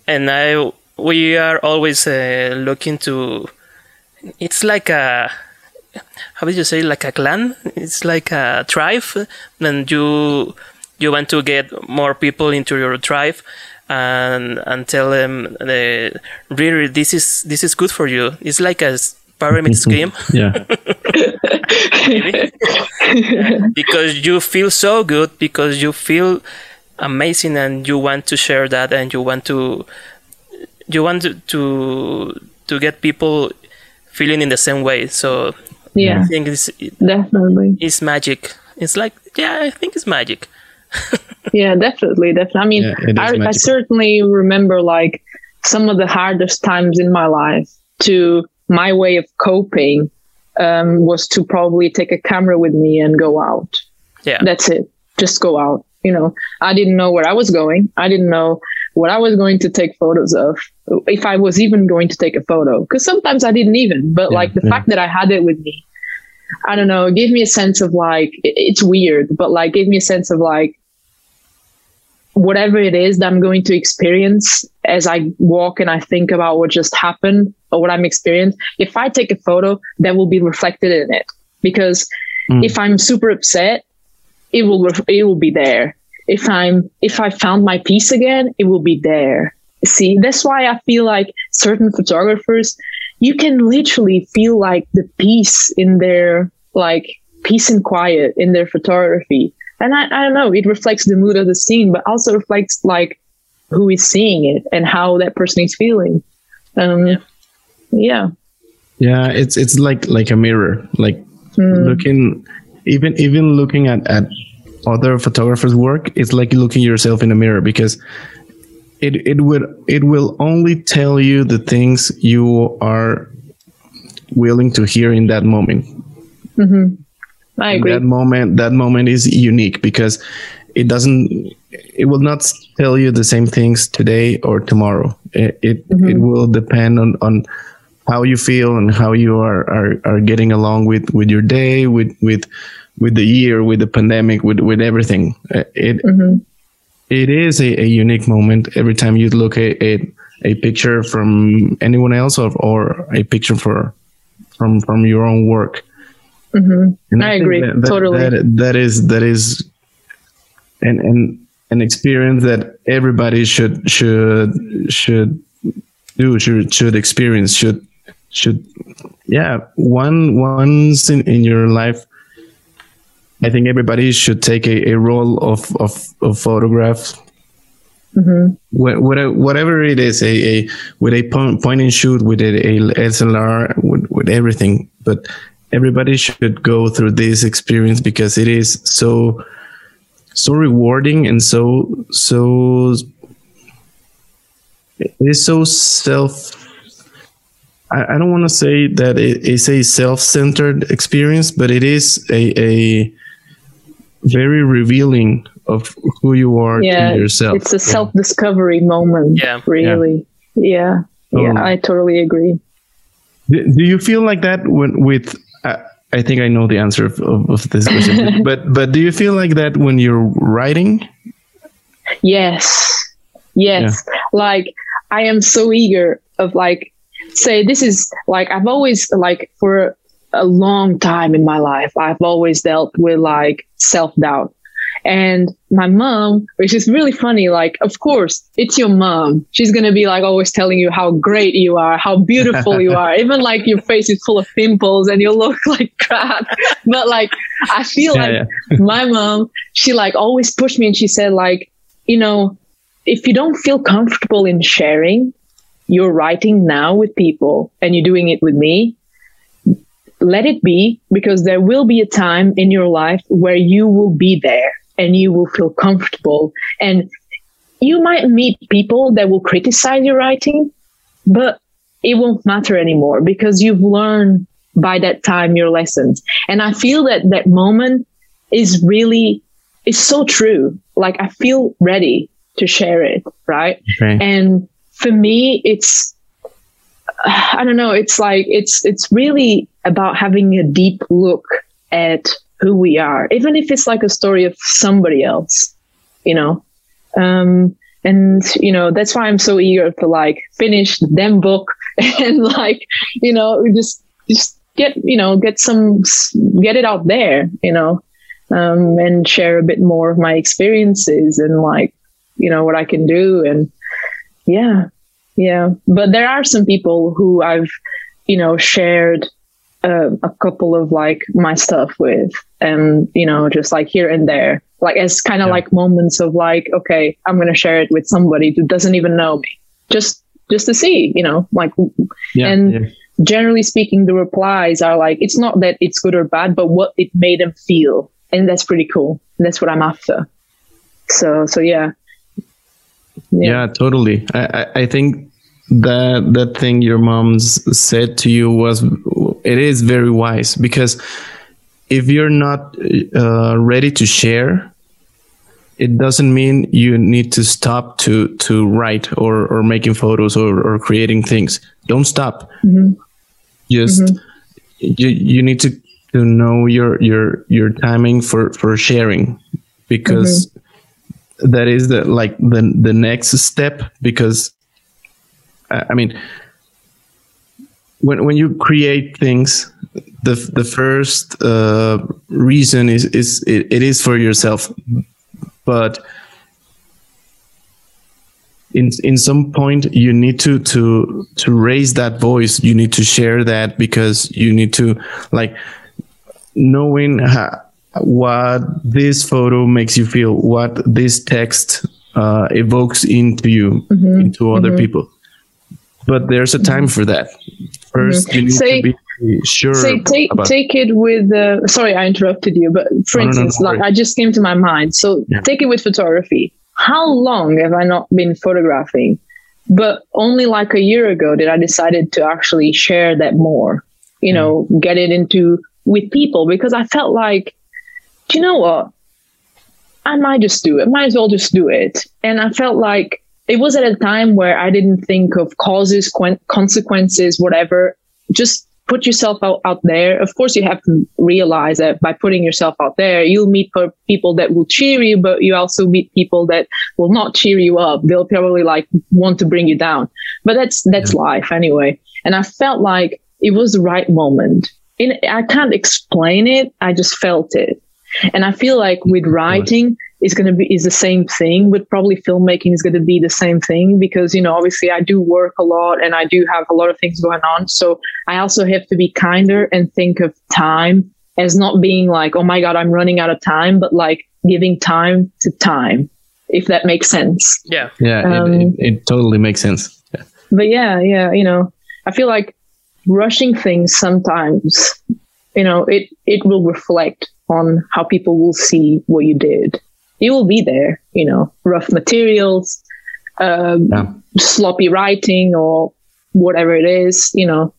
and I we are always uh, looking to. It's like a how would you say like a clan? It's like a tribe, and you you want to get more people into your tribe and and tell them the really this is this is good for you. It's like a pyramid scheme. yeah. because you feel so good because you feel amazing and you want to share that and you want to you want to to, to get people feeling in the same way. So yeah. i think it's definitely. it's magic. It's like yeah i think it's magic. Yeah definitely definitely. I mean yeah, I, I certainly remember like some of the hardest times in my life to my way of coping um, was to probably take a camera with me and go out. Yeah. That's it. Just go out you know, I didn't know where I was going. I didn't know what I was going to take photos of, if I was even going to take a photo. Because sometimes I didn't even, but yeah, like the yeah. fact that I had it with me, I don't know, gave me a sense of like, it's weird, but like gave me a sense of like, whatever it is that I'm going to experience as I walk and I think about what just happened or what I'm experiencing, if I take a photo, that will be reflected in it. Because mm. if I'm super upset, it will it will be there. If i'm if i found my peace again it will be there. See that's why i feel like certain photographers you can literally feel like the peace in their like peace and quiet in their photography. And I, I don't know it reflects the mood of the scene but also reflects like who is seeing it and how that person is feeling. Um yeah. yeah, yeah it's it's like like a mirror. Like mm. looking even even looking at at other photographers' work, it's like looking yourself in a mirror because it it would it will only tell you the things you are willing to hear in that moment. Mm-hmm. I agree. that moment that moment is unique because it doesn't it will not tell you the same things today or tomorrow. It it, mm-hmm. it will depend on on how you feel and how you are, are are getting along with with your day with with with the year, with the pandemic, with with everything. Uh, it mm-hmm. it is a, a, unique moment every time you look at a, a picture from anyone else or, or a picture for from from your own work. Mm-hmm. I, I agree that, that, totally. That, that is that is an an an experience that everybody should should should do should should experience should should yeah one once in, in your life I think everybody should take a, a roll of, of, of photographs Mm-hmm. What, whatever it is, a, a with a point, point and shoot, with a, a SLR, with, with everything. But everybody should go through this experience because it is so so rewarding and so so it is so self I, I don't want to say that it is a self-centered experience, but it is a, a very revealing of who you are yeah, to yourself. It's a self-discovery moment. Yeah. Really. Yeah. Yeah. yeah I totally agree. Do, do you feel like that when with uh, I think I know the answer of, of, of this question, but but do you feel like that when you're writing? Yes. Yes. Yeah. Like I am so eager of like say this is like I've always like for a long time in my life I've always dealt with like self-doubt. And my mom, which is really funny, like, of course, it's your mom. She's going to be like always telling you how great you are, how beautiful you are. Even like your face is full of pimples and you look like crap. But like, I feel yeah, like yeah. my mom, she like always pushed me and she said, like, you know, if you don't feel comfortable in sharing, you're writing now with people and you're doing it with me, let it be because there will be a time in your life where you will be there and you will feel comfortable. And you might meet people that will criticize your writing, but it won't matter anymore because you've learned by that time your lessons. And I feel that that moment is really, is so true. Like I feel ready to share it. Right. Okay. And for me, it's, I don't know. It's like, it's, it's really about having a deep look at who we are, even if it's like a story of somebody else, you know? Um, and, you know, that's why I'm so eager to like finish the damn book and like, you know, just, just get, you know, get some, get it out there, you know, um, and share a bit more of my experiences and like, you know, what I can do. And yeah, yeah. But there are some people who I've, you know, shared uh, a couple of like my stuff with, and you know, just like here and there, like as kind of yeah. like moments of like, okay, I'm gonna share it with somebody who doesn't even know me, just just to see, you know, like, yeah, and. Yeah. Generally speaking, the replies are like, it's not that it's good or bad, but what it made them feel. And that's pretty cool. And that's what I'm after. So, so yeah. Yeah, yeah totally. I, I, I think that that thing your mom's said to you was it is very wise because if you're not uh, ready to share it doesn't mean you need to stop to to write or or making photos or, or creating things don't stop mm-hmm. just mm-hmm. you you need to to know your your your timing for for sharing because mm-hmm. that is the like the the next step because i mean when when you create things, the the first uh, reason is is it, it is for yourself, but in in some point you need to to to raise that voice. You need to share that because you need to like knowing how, what this photo makes you feel, what this text uh, evokes into you, mm-hmm. into other mm-hmm. people. But there's a time mm-hmm. for that. 1st mm-hmm. you need to be sure. Say, take take it with. Uh, sorry, I interrupted you, but for oh, instance, no, no, no, like I just came to my mind. So yeah. take it with photography. How long have I not been photographing? But only like a year ago did I decided to actually share that more. You know, mm. get it into with people because I felt like, do you know what? I might just do it. Might as well just do it. And I felt like it was at a time where I didn't think of causes, consequences, whatever. Just put yourself out, out there. Of course, you have to realize that by putting yourself out there, you'll meet people that will cheer you, but you also meet people that will not cheer you up. They'll probably like want to bring you down. But that's that's yeah. life anyway. And I felt like it was the right moment. In, I can't explain it. I just felt it. And I feel like with writing, is going to be is the same thing but probably filmmaking is going to be the same thing because you know obviously i do work a lot and i do have a lot of things going on so i also have to be kinder and think of time as not being like oh my god i'm running out of time but like giving time to time if that makes sense. Yeah. Yeah, Um, it, it, it totally makes sense. Yeah. But yeah, yeah, you know, I feel like rushing things sometimes, you know, it it will reflect on how people will see what you did. It will be there, you know, rough materials, um, Yeah. sloppy writing or whatever it is, you know.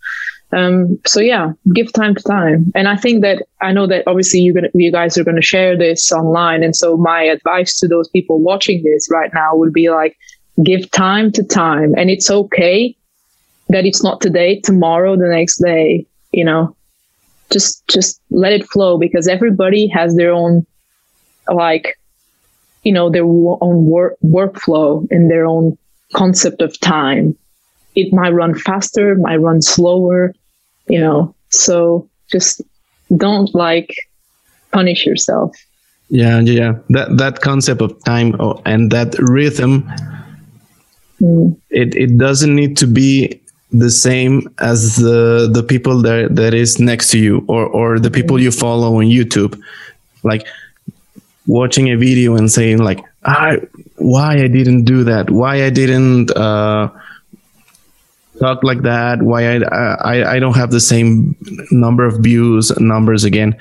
Um, so yeah, give time to time. And I think that I know that obviously you're gonna you guys are gonna share this online. And so my advice to those people watching this right now would be like give time to time. And it's okay that it's not today, tomorrow, the next day, you know. Just just let it flow because everybody has their own like you know their own work workflow and their own concept of time it might run faster might run slower you know so just don't like punish yourself Yeah, yeah. That that concept of time oh, and that rhythm, Mm. it it doesn't need to be the same as the the people that that is next to you or or the people you follow on YouTube. Like watching a video and saying like, I why I didn't do that, why I didn't uh, talk like that, why I, I I don't have the same number of views numbers again?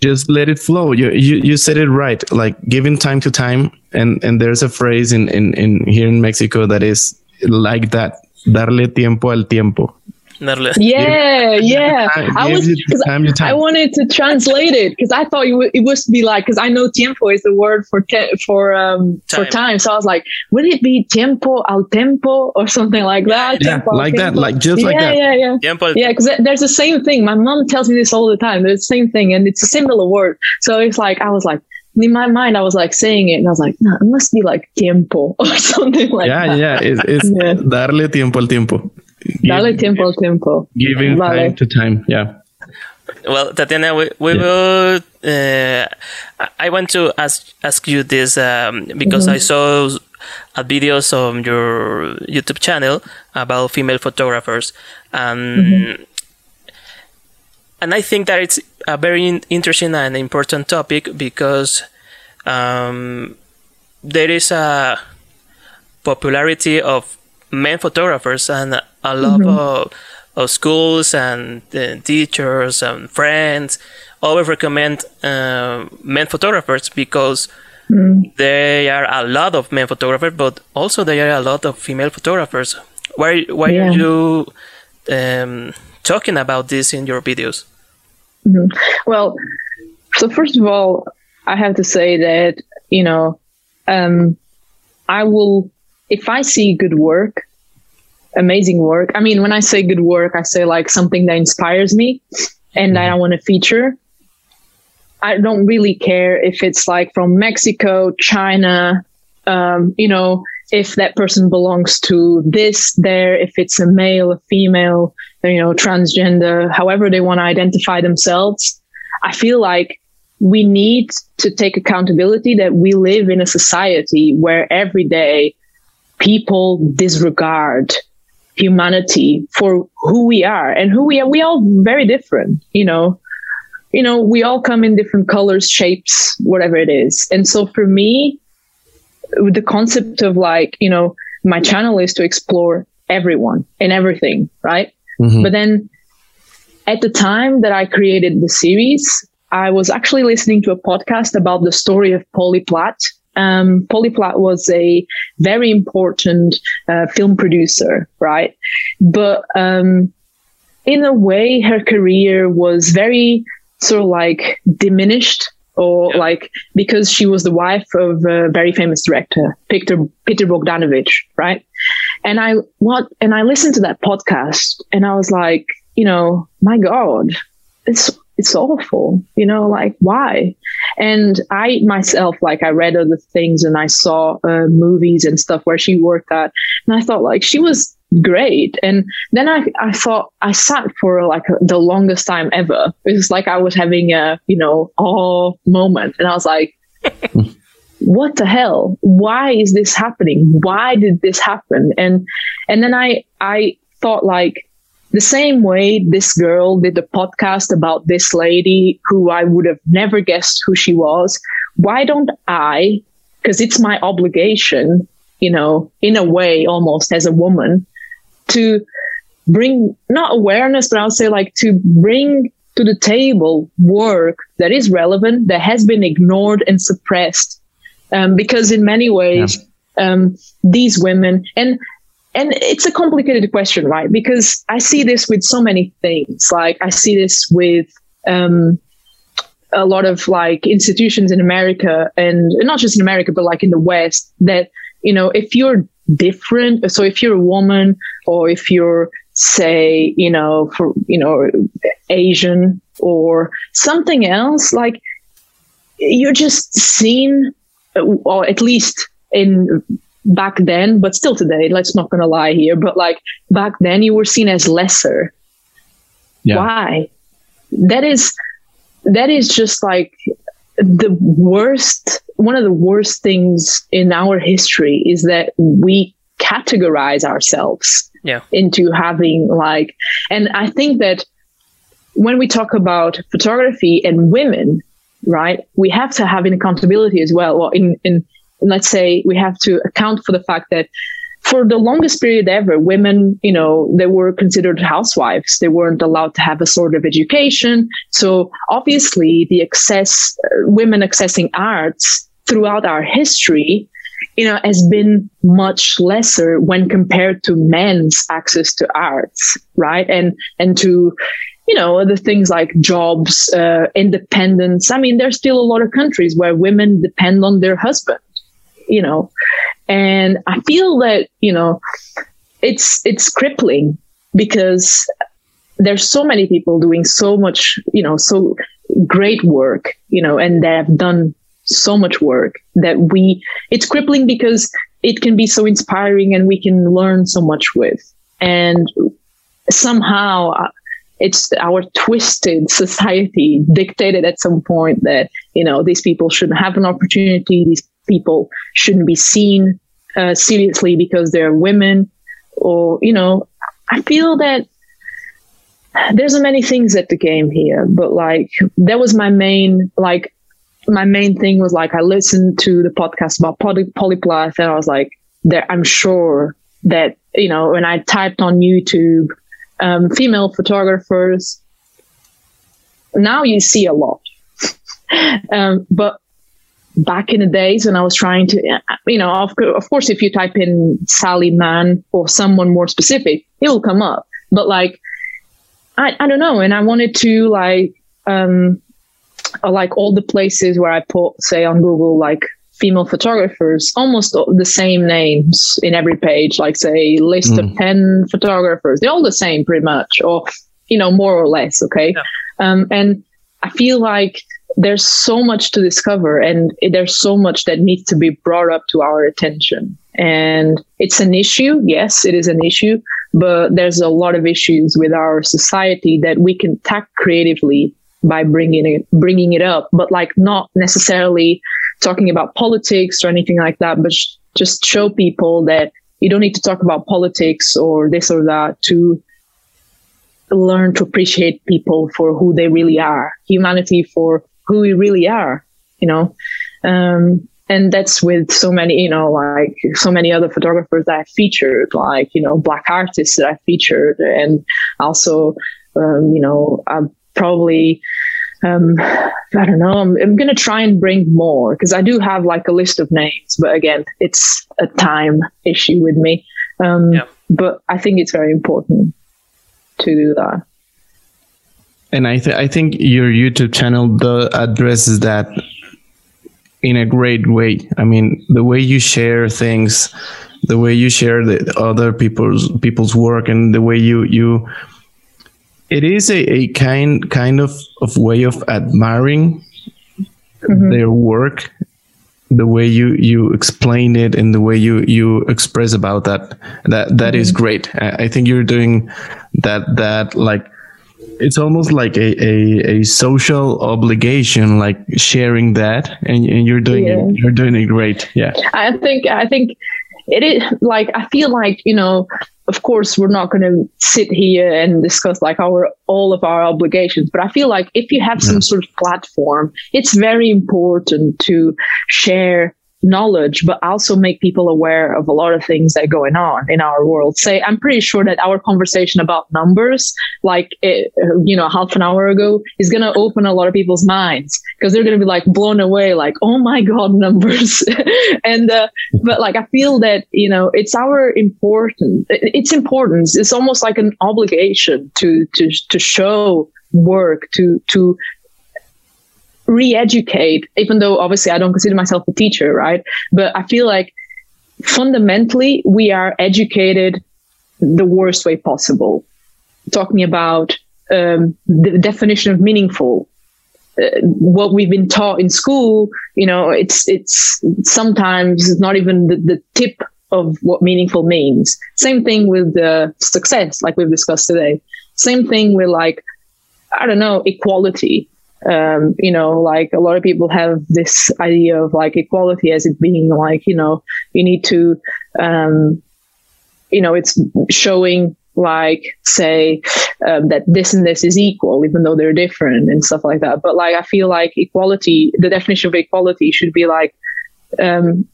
Just let it flow. You, you you said it right. Like giving time to time and and there's a phrase in in, in here in mexico that is like that darle tiempo al tiempo Darle. yeah yeah i was because time I wanted to translate it because I thought it, w- it was to be like because I know tiempo is the word for te- for um for Time. time. So I was like, would it be tiempo al tempo or something like that? Yeah, Tiempo al like that, like just like yeah, that. Yeah, yeah, Tiempo. yeah. Because there's the same thing. My mom tells me this all the time. There's the same thing, and it's a similar word. So it's like I was like. In my mind, I was like saying it, and I was like, "No, it must be like tiempo or something like yeah that." yeah it's, it's Yeah. darle tiempo al tiempo Give- Dale tiempo al tiempo. giving Vale. time to time yeah Well, Tatiana, we, we Yeah. will. Uh, I- I want to ask ask you this um, because I saw uh, videos on your YouTube channel about female photographers, and and I think that it's a very interesting and important topic because um, there is a popularity of men photographers and a lot of, of schools and uh, teachers and friends always recommend uh, men photographers because there are a lot of men photographers but also there are a lot of female photographers. Why why Yeah. are you um, talking about this in your videos? Well, so first of all, I have to say that, you know, um, I will, if I see good work, amazing work, I mean, when I say good work, I say like something that inspires me and that I want to feature. I don't really care if it's like from Mexico, China, um, you know, if that person belongs to this, there, if it's a male, a female, you know, transgender, however they want to identify themselves. I feel like we need to take accountability that we live in a society where every day people disregard humanity for who we are and who we are. We all very different, you know. You know, we all come in different colors, shapes, whatever it is. And so for me, the concept of like, you know, my channel is to explore everyone and everything, right? Mhm. But then at the time that I created the series, I was actually listening to a podcast about the story of Polly Platt. Um, Polly Platt was a very important uh, film producer, right? But um, in a way, her career was very sort of like diminished or like because she was the wife of a very famous director, Peter Peter Bogdanovich, right? And I what and I listened to that podcast and I was like, you know, my God, it's it's awful, you know, like why? And I myself, like, I read other things and I saw uh, movies and stuff where she worked at, and I thought like she was great. And then I I thought I sat for like the longest time ever. It was like I was having a you know awe moment, and I was like what the hell why is this happening why did this happen and and then i i thought like the same way this girl did a podcast about this lady who i would have never guessed who she was why don't i because it's my obligation, you know, in a way, almost as a woman, to bring not awareness, but I'll say like to bring to the table work that is relevant, that has been ignored and suppressed. Um, because in many ways, yeah. um, these women and and it's a complicated question, right? Because I see this with so many things. Like I see this with um, a lot of like institutions in America and not just in America, but like in the West that, you know, if you're different, so if you're a woman or if you're say, you know, for, you know, Asian or something else, like you're just seen, or at least in back then, but still today, let's not gonna lie here, but like back then you were seen as lesser. Yeah. Why? That is that is just like the worst one of the worst things in our history is that we categorize ourselves yeah. into having like and I think that when we talk about photography and women, right, we have to have an accountability as well. Well in in let's say we have to account for the fact that for the longest period ever, women, you know, they were considered housewives. They weren't allowed to have a sort of education. So obviously, the access, uh, women accessing arts throughout our history, you know, has been much lesser when compared to men's access to arts, right? And and to you know the things like jobs, uh, independence. I mean, there's still a lot of countries where women depend on their husband you know, and I feel that, you know, it's, it's crippling because there's so many people doing so much, you know, so great work, you know, and they have done so much work that we, it's crippling because it can be so inspiring and we can learn so much with. And somehow uh, it's our twisted society dictated at some point that, you know, these people shouldn't have an opportunity. These people shouldn't be seen uh, seriously because they're women or you know i feel that there's many things at the game here but like that was my main like my main thing was like i listened to the podcast about poly- and i was like there i'm sure that you know when i typed on youtube um, female photographers now you see a lot. Um, but back in the days when I was trying to, you know, of, of course, if you type in Sally Mann or someone more specific, it will come up. But like, I, I don't know. And I wanted to like, um, like all the places where I put, say on Google, like female photographers, almost the same names in every page, like say list mm. of 10 photographers. They're all the same pretty much, or, you know, more or less. Okay. Yeah. Um, and I feel like there's so much to discover and there's so much that needs to be brought up to our attention. And it's an issue yes it is an issue but there's a lot of issues with our society that we can tackle creatively by bringing it bringing it up but like not necessarily talking about politics or anything like that but sh- just show people that you don't need to talk about politics or this or that to learn to appreciate people for who they really are. Humanity for who we really are, you know. Um, and that's with so many, you know, like so many other photographers that I featured, like you know, black artists that I featured, and also, um, you know, I'm probably. Um, I don't know. I'm, I'm going to try and bring more because I do have like a list of names, but again, it's a time issue with me. Um, yeah. But I think it's very important to do that and I th- I think your YouTube channel the addresses that in a great way. I mean, the way you share things, the way you share the other people's people's work, and the way you you it is a, a kind kind of, of way of admiring mm-hmm. their work the way you you explain it and the way you you express about that that that mm-hmm. is great I, I think you're doing that that like it's almost like a, a, a social obligation, like sharing that, and, and you're doing yeah. it, you're doing it great. Yeah, I think I think it is like I feel like you know, of course, we're not going to sit here and discuss like our all of our obligations, but I feel like if you have some yeah. sort of platform, it's very important to share knowledge, but also make people aware of a lot of things that are going on in our world. Say, I'm pretty sure that our conversation about numbers, like, it, you know, half an hour ago, is going to open a lot of people's minds because they're going to be like blown away, like, oh my God, numbers. and, uh, but like, I feel that, you know, it's our important, it's importance. It's almost like an obligation to, to, to show work to, to, re-educate even though obviously i don't consider myself a teacher right? But i feel like fundamentally we are educated the worst way possible. Talking about um, the definition of meaningful uh, what we've been taught in school you know it's it's sometimes not even the, the tip of what meaningful means. Same thing with the success like we've discussed today. Same thing with like i don't know equality um, you know, like a lot of people have this idea of like equality as it being like, you know, you need to, um, you know, it's showing like, say, um, that this and this is equal, even though they're different and stuff like that. But like, I feel like equality, the definition of equality should be like, um,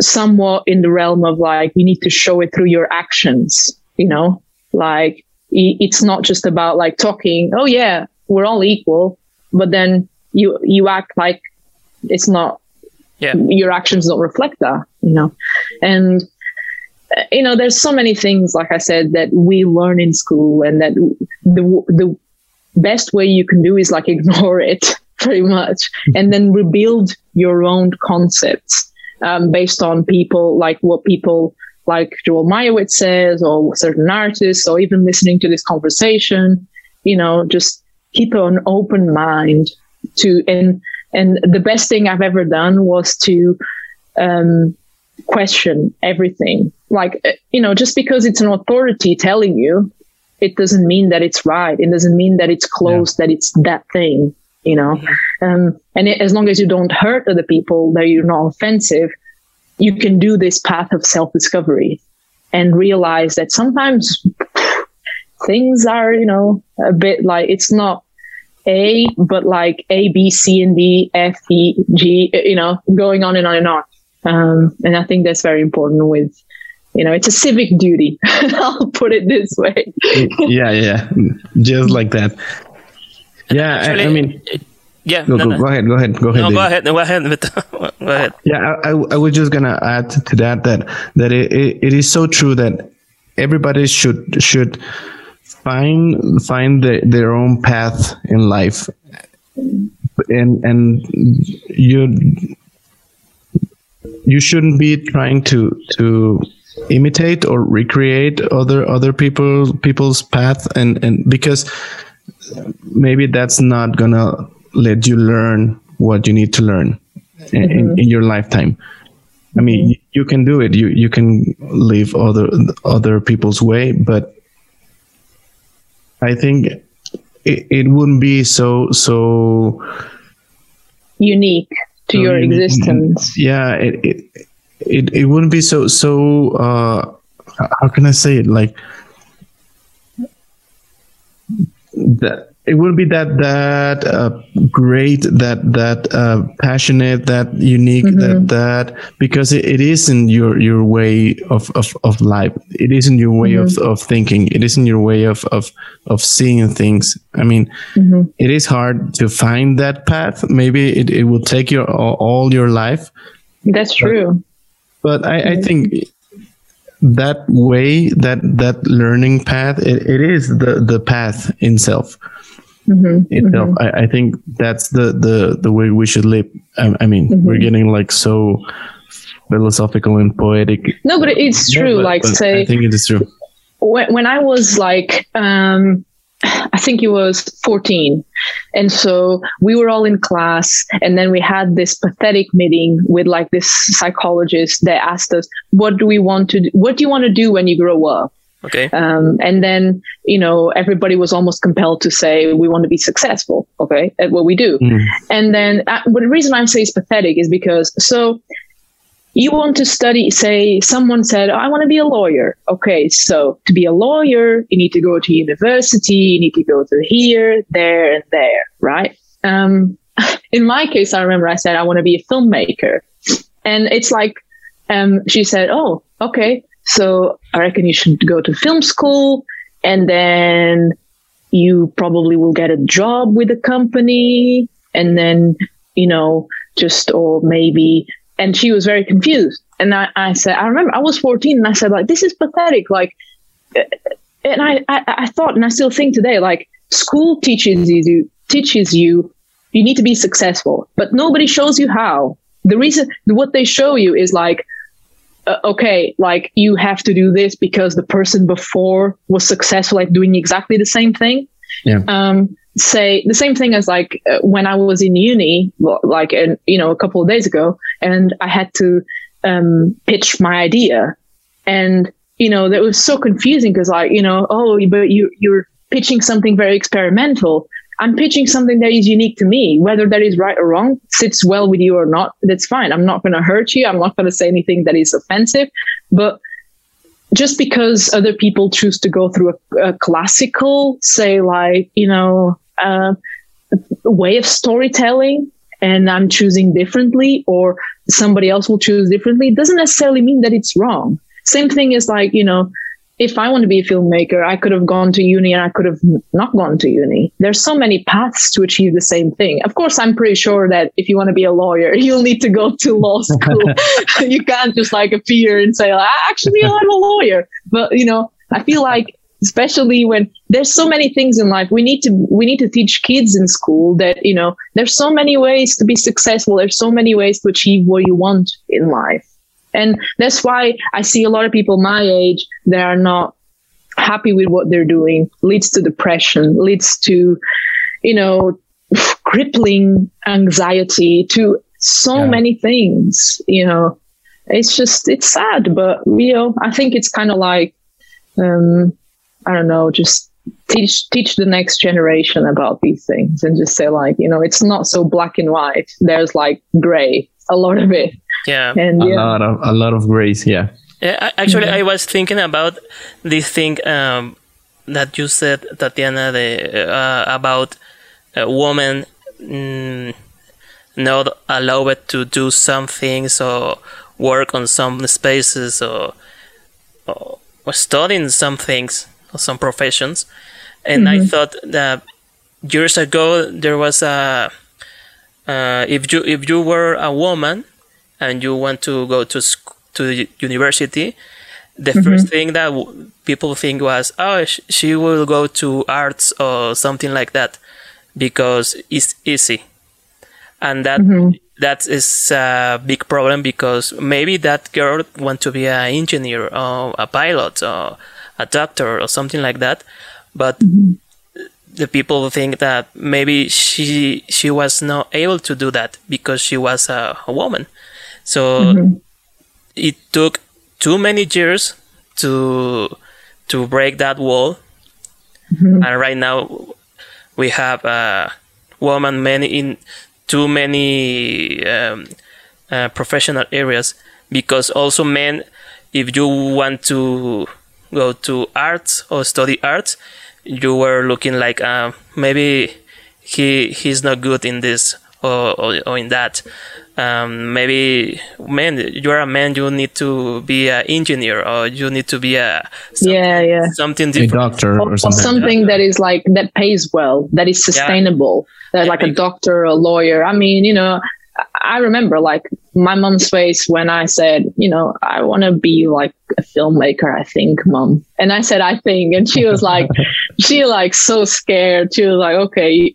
somewhat in the realm of like, you need to show it through your actions, you know, like, it's not just about like talking, oh yeah, we're all equal but then you you act like it's not yeah. your actions don't reflect that you know? And you know there's so many things like i said that we learn in school and that the the best way you can do is like ignore it pretty much and then rebuild your own concepts um, based on people like what people like Joel Meyerowitz says or certain artists or even listening to this conversation you know just keep an open mind to and and the best thing I've ever done was to um, question everything. Like uh, you know, just because it's an authority telling you, it doesn't mean that it's right. It doesn't mean that it's close. Yeah. That it's that thing. You know, um, and it, as long as you don't hurt other people, that you're not offensive, you can do this path of self discovery and realize that sometimes things are, you know, a bit like it's not a, but like A, B, C, and D, F, E, G, you know, going on and on and on. Um, and I think that's very important with, you know, it's a civic duty. I'll put it this way. yeah, yeah, just like that. Yeah, Actually, I, I, mean, yeah. No, no, go, no. go, ahead, go ahead, go ahead. No, go ahead, go ahead, go ahead. Yeah, I, I, was just gonna add to that that that it, it, it is so true that everybody should should find find the, their own path in life and and you you shouldn't be trying to to imitate or recreate other other people people's path and and because maybe that's not gonna let you learn what you need to learn mm-hmm. in, in, your lifetime i mean mm-hmm. you can do it you you can live other other people's way but I think it, it wouldn't be so so unique to so your unique. existence. Yeah, it, it it it wouldn't be so so uh how can I say it like that it wouldn't be that that uh, great that that uh, passionate that unique mm-hmm. that that because it, it isn't your your way of, of, of life it isn't your way mm-hmm. of, of thinking it isn't your way of of, of seeing things i mean mm-hmm. it is hard to find that path maybe it, it will take your all, your life that's true but, but I, I mm-hmm. think that way that that learning path it, it is the the path itself mm-hmm. Mm-hmm. I, I, think that's the, the, the way we should live. I, I mean, mm-hmm. we're getting like so philosophical and poetic. No, but it's true. but, like, but say, I think it is true. When, when I was like, um, I think he was 14. And so we were all in class. And then we had this pathetic meeting with like this psychologist that asked us, what do we want to do? What do you want to do when you grow up? Okay. Um, and then, you know, everybody was almost compelled to say, we want to be successful. Okay. At what we do. Mm. And then, uh, but the reason I say it's pathetic is because, so you want to study, say, someone said, I want to be a lawyer. Okay. So to be a lawyer, you need to go to university, you need to go to here, there, and there. Right. Um, in my case, I remember I said, I want to be a filmmaker. And it's like, um, she said, Oh, okay. So I reckon you should go to film school and then you probably will get a job with a company and then, you know, just, or maybe, and she was very confused. And I, I said, I remember I was 14 and I said, like, this is pathetic. Like, eh, and I, I, I thought, and I still think today, like, school teaches you, teaches you, you need to be successful, but nobody shows you how. The reason, what they show you is like, uh, okay, like you have to do this because the person before was successful at doing exactly the same thing. Yeah. Um, say the same thing as like uh, when I was in uni, like, and you know, a couple of days ago, and I had to um, pitch my idea, and you know, that was so confusing because like, you know, oh, but you you're pitching something very experimental. I'm pitching something that is unique to me, whether that is right or wrong, sits well with you or not. That's fine. I'm not going to hurt you. I'm not going to say anything that is offensive, but just because other people choose to go through a, a classical, say like, you know, uh, way of storytelling and I'm choosing differently or somebody else will choose differently, doesn't necessarily mean that it's wrong. Same thing is like, you know, if I want to be a filmmaker, I could have gone to uni and I could have not gone to uni. There's so many paths to achieve the same thing. Of course, I'm pretty sure that if you want to be a lawyer, you'll need to go to law school. you can't just like appear and say, ah, actually, I'm a lawyer. But, you know, I feel like especially when there's so many things in life we need to we need to teach kids in school that you know there's so many ways to be successful there's so many ways to achieve what you want in life and that's why I see a lot of people my age that are not happy with what they're doing, leads to depression, leads to, you know, crippling anxiety, to so yeah. many things, you know. It's just, it's sad, but, you know, I think it's kind of like, um, I don't know, just teach teach the next generation about these things and just say like you know it's not so black and white there's like gray a lot of it yeah, and a yeah. lot of a lot of grace. Yeah. Yeah, actually, mm-hmm. I was thinking about this thing um, that you said, Tatiana, the, uh, about a woman mm, not allowed to do some things or work on some spaces or, or, or studying some things or some professions. And mm-hmm. I thought that years ago there was a uh, if you if you were a woman and you want to go to sc- to university, the mm-hmm. first thing that w- people think was, oh, sh- she will go to arts or something like that because it's easy, and that mm-hmm. that is a big problem because maybe that girl want to be an engineer or a pilot or a doctor or something like that, but. Mm-hmm. The people think that maybe she she was not able to do that because she was a, a woman, so mm-hmm. it took too many years to to break that wall. Mm-hmm. And right now we have uh, women many in too many um, uh, professional areas because also men, if you want to go to arts or study arts, you were looking like uh, maybe he he's not good in this or, or, or in that um, maybe man you're a man you need to be an engineer or you need to be a yeah yeah. something different. a doctor or, or something, something that is like that pays well that is sustainable yeah. that yeah, like a doctor a lawyer. I mean you know i remember like my mom's face when i said you know i want to be like a filmmaker i think mom. And i said i think. And she was like she like so scared. She was like okay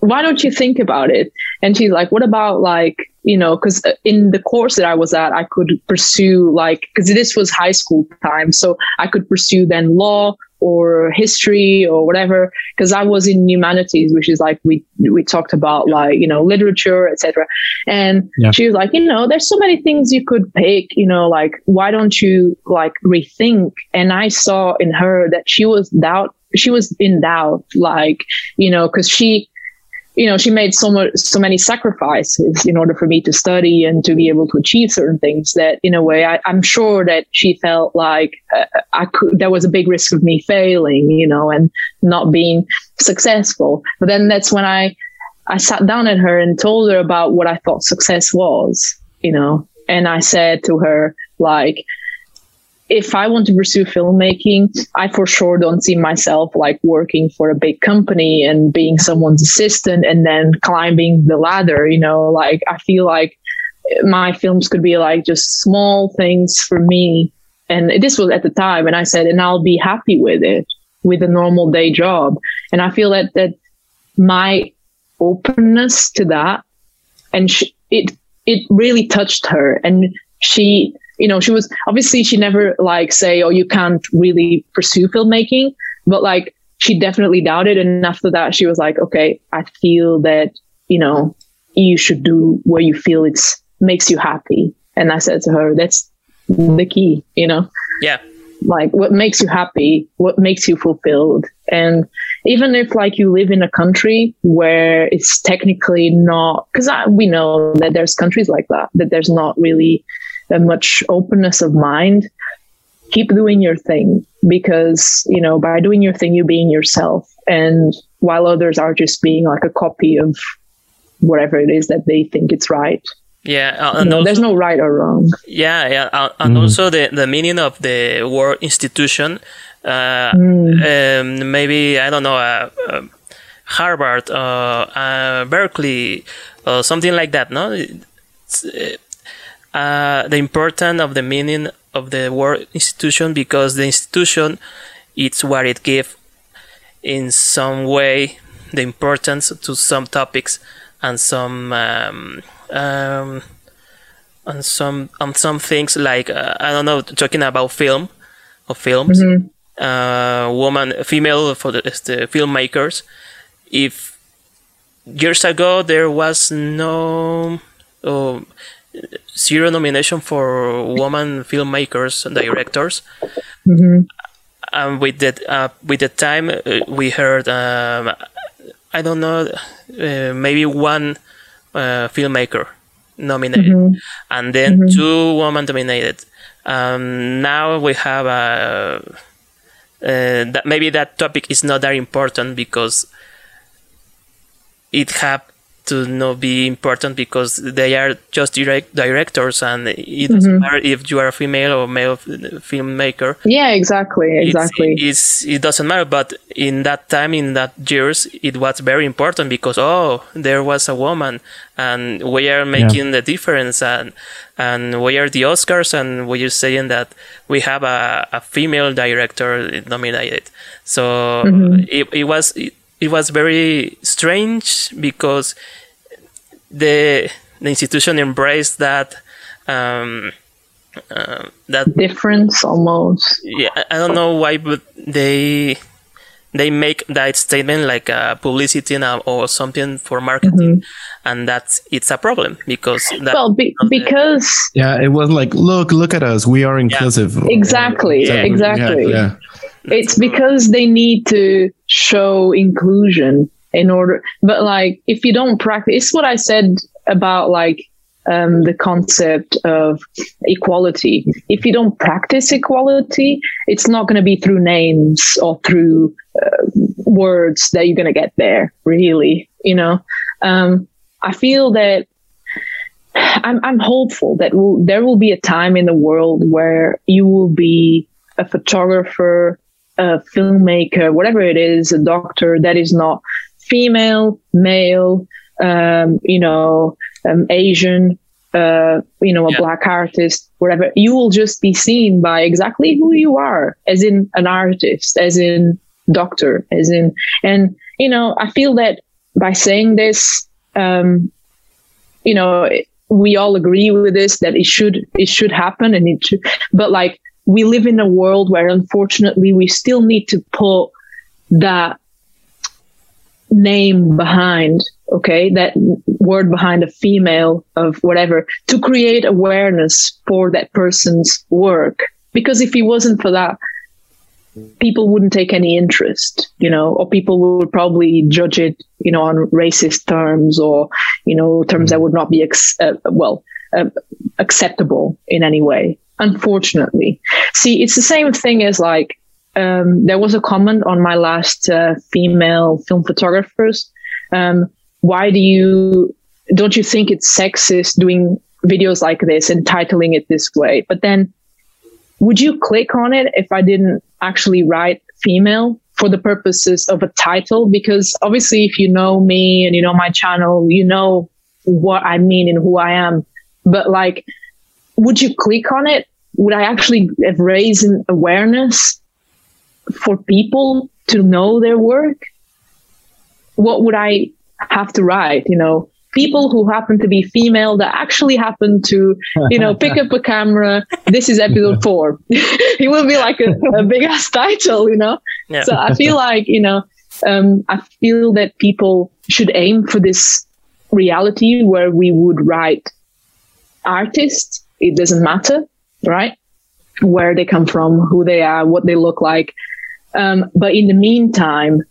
why don't you think about it? And she's like, what about like, you know, because uh, in the course that I was at, I could pursue like, because this was high school time. So I could pursue then law or history or whatever, because I was in humanities, which is like we, we talked about like, you know, literature, etc. And yeah. she was like, you know, there's so many things you could pick, you know, like, why don't you like rethink? And I saw in her that she was doubt, she was in doubt, like, you know, because she, you know, she made so much, so many sacrifices in order for me to study and to be able to achieve certain things that in a way, I, am sure that she felt like uh, I could, there was a big risk of me failing, you know, and not being successful. But then that's when I, I sat down at her and told her about what I thought success was, you know. And I said to her, like, if I want to pursue filmmaking, I for sure don't see myself like working for a big company and being someone's assistant and then climbing the ladder. You know, like I feel like my films could be like just small things for me. And this was at the time. And I said, and I'll be happy with it with a normal day job. And I feel that, that my openness to that and she, it, it really touched her. And she, you know, she was obviously she never like say, oh, you can't really pursue filmmaking, but like she definitely doubted. And after that, she was like, okay, I feel that, you know, you should do where you feel it's makes you happy. And I said to her, that's the key, you know? Yeah. Like what makes you happy, what makes you fulfilled. And even if like you live in a country where it's technically not, because we know that there's countries like that, that there's not really that much openness of mind keep doing your thing. Because you know by doing your thing you're being yourself. And while others are just being like a copy of whatever it is that they think it's right. Yeah uh, and also, there's no right or wrong. Yeah yeah uh, and mm. also the, the meaning of the word institution uh, mm. um, maybe i don't know uh, uh, harvard uh, berkeley or something like that no? It's, uh, the importance of the meaning of the word institution because the institution it's what it gives in some way the importance to some topics and some um, um, on some on some things like uh, I don't know talking about film or films mm-hmm. uh, woman female for the, the filmmakers if years ago there was no oh, zero nomination for woman filmmakers and directors. Mm-hmm. And with the uh, with the time uh, we heard, um, I don't know, uh, maybe one uh, filmmaker nominated, mm-hmm. and then mm-hmm. two women nominated. Um, now we have a. Uh, that maybe that topic is not that important because it have to not be important because they are just direct directors and it doesn't mm-hmm. matter if you are a female or male filmmaker yeah exactly exactly it's, it's, it doesn't matter but in that time in that years it was very important because oh there was a woman and we are making yeah. the difference and and we are the oscars and we are saying that we have a, a female director nominated so mm-hmm. it, it was it, it was very strange because the the institution embraced that um, uh, that difference almost. Yeah, I don't know why, but they they make that statement like a publicity now or something for marketing, mm-hmm. and that's it's a problem because that well be, because yeah, it was like look look at us, we are inclusive. Yeah. Exactly, yeah. exactly. Yeah, yeah. It's because they need to show inclusion in order but like if you don't practice it's what i said about like um, the concept of equality. If you don't practice equality it's not going to be through names or through uh, words that you're going to get there really you know? Um, i feel that I'm, I'm hopeful that will, there will be a time in the world where you will be a photographer a filmmaker, whatever it is, a doctor that is not female, male, um, you know, um, Asian, uh, you know, a yeah. black artist, whatever, you will just be seen by exactly who you are, as in an artist, as in doctor, as in, and, you know, I feel that by saying this, um, you know, we all agree with this, that it should, it should happen and it should, but like, we live in a world where unfortunately we still need to put that name behind okay? That word behind a female of whatever to create awareness for that person's work. Because if it wasn't for that people wouldn't take any interest you know? Or people would probably judge it you know on racist terms or you know terms that would not be ex- uh, well uh, acceptable in any way unfortunately see it's the same thing as like um, there was a comment on my last uh, female film photographers. Um, why do you don't you think it's sexist doing videos like this and titling it this way. But then would you click on it if I didn't actually write female for the purposes of a title? Because obviously, if you know me and you know my channel, you know what I mean and who I am. But like, would you click on it? Would I actually have raised awareness for people to know their work? What would I have to write? You know, people who happen to be female that actually happen to, you know, pick up a camera. This is episode four. it will be like a, a big ass title, you know? Yeah. So I feel like, you know, um, I feel that people should aim for this reality where we would write artists. It doesn't matter, right? Where they come from, who they are, what they look like. Um, but in the meantime,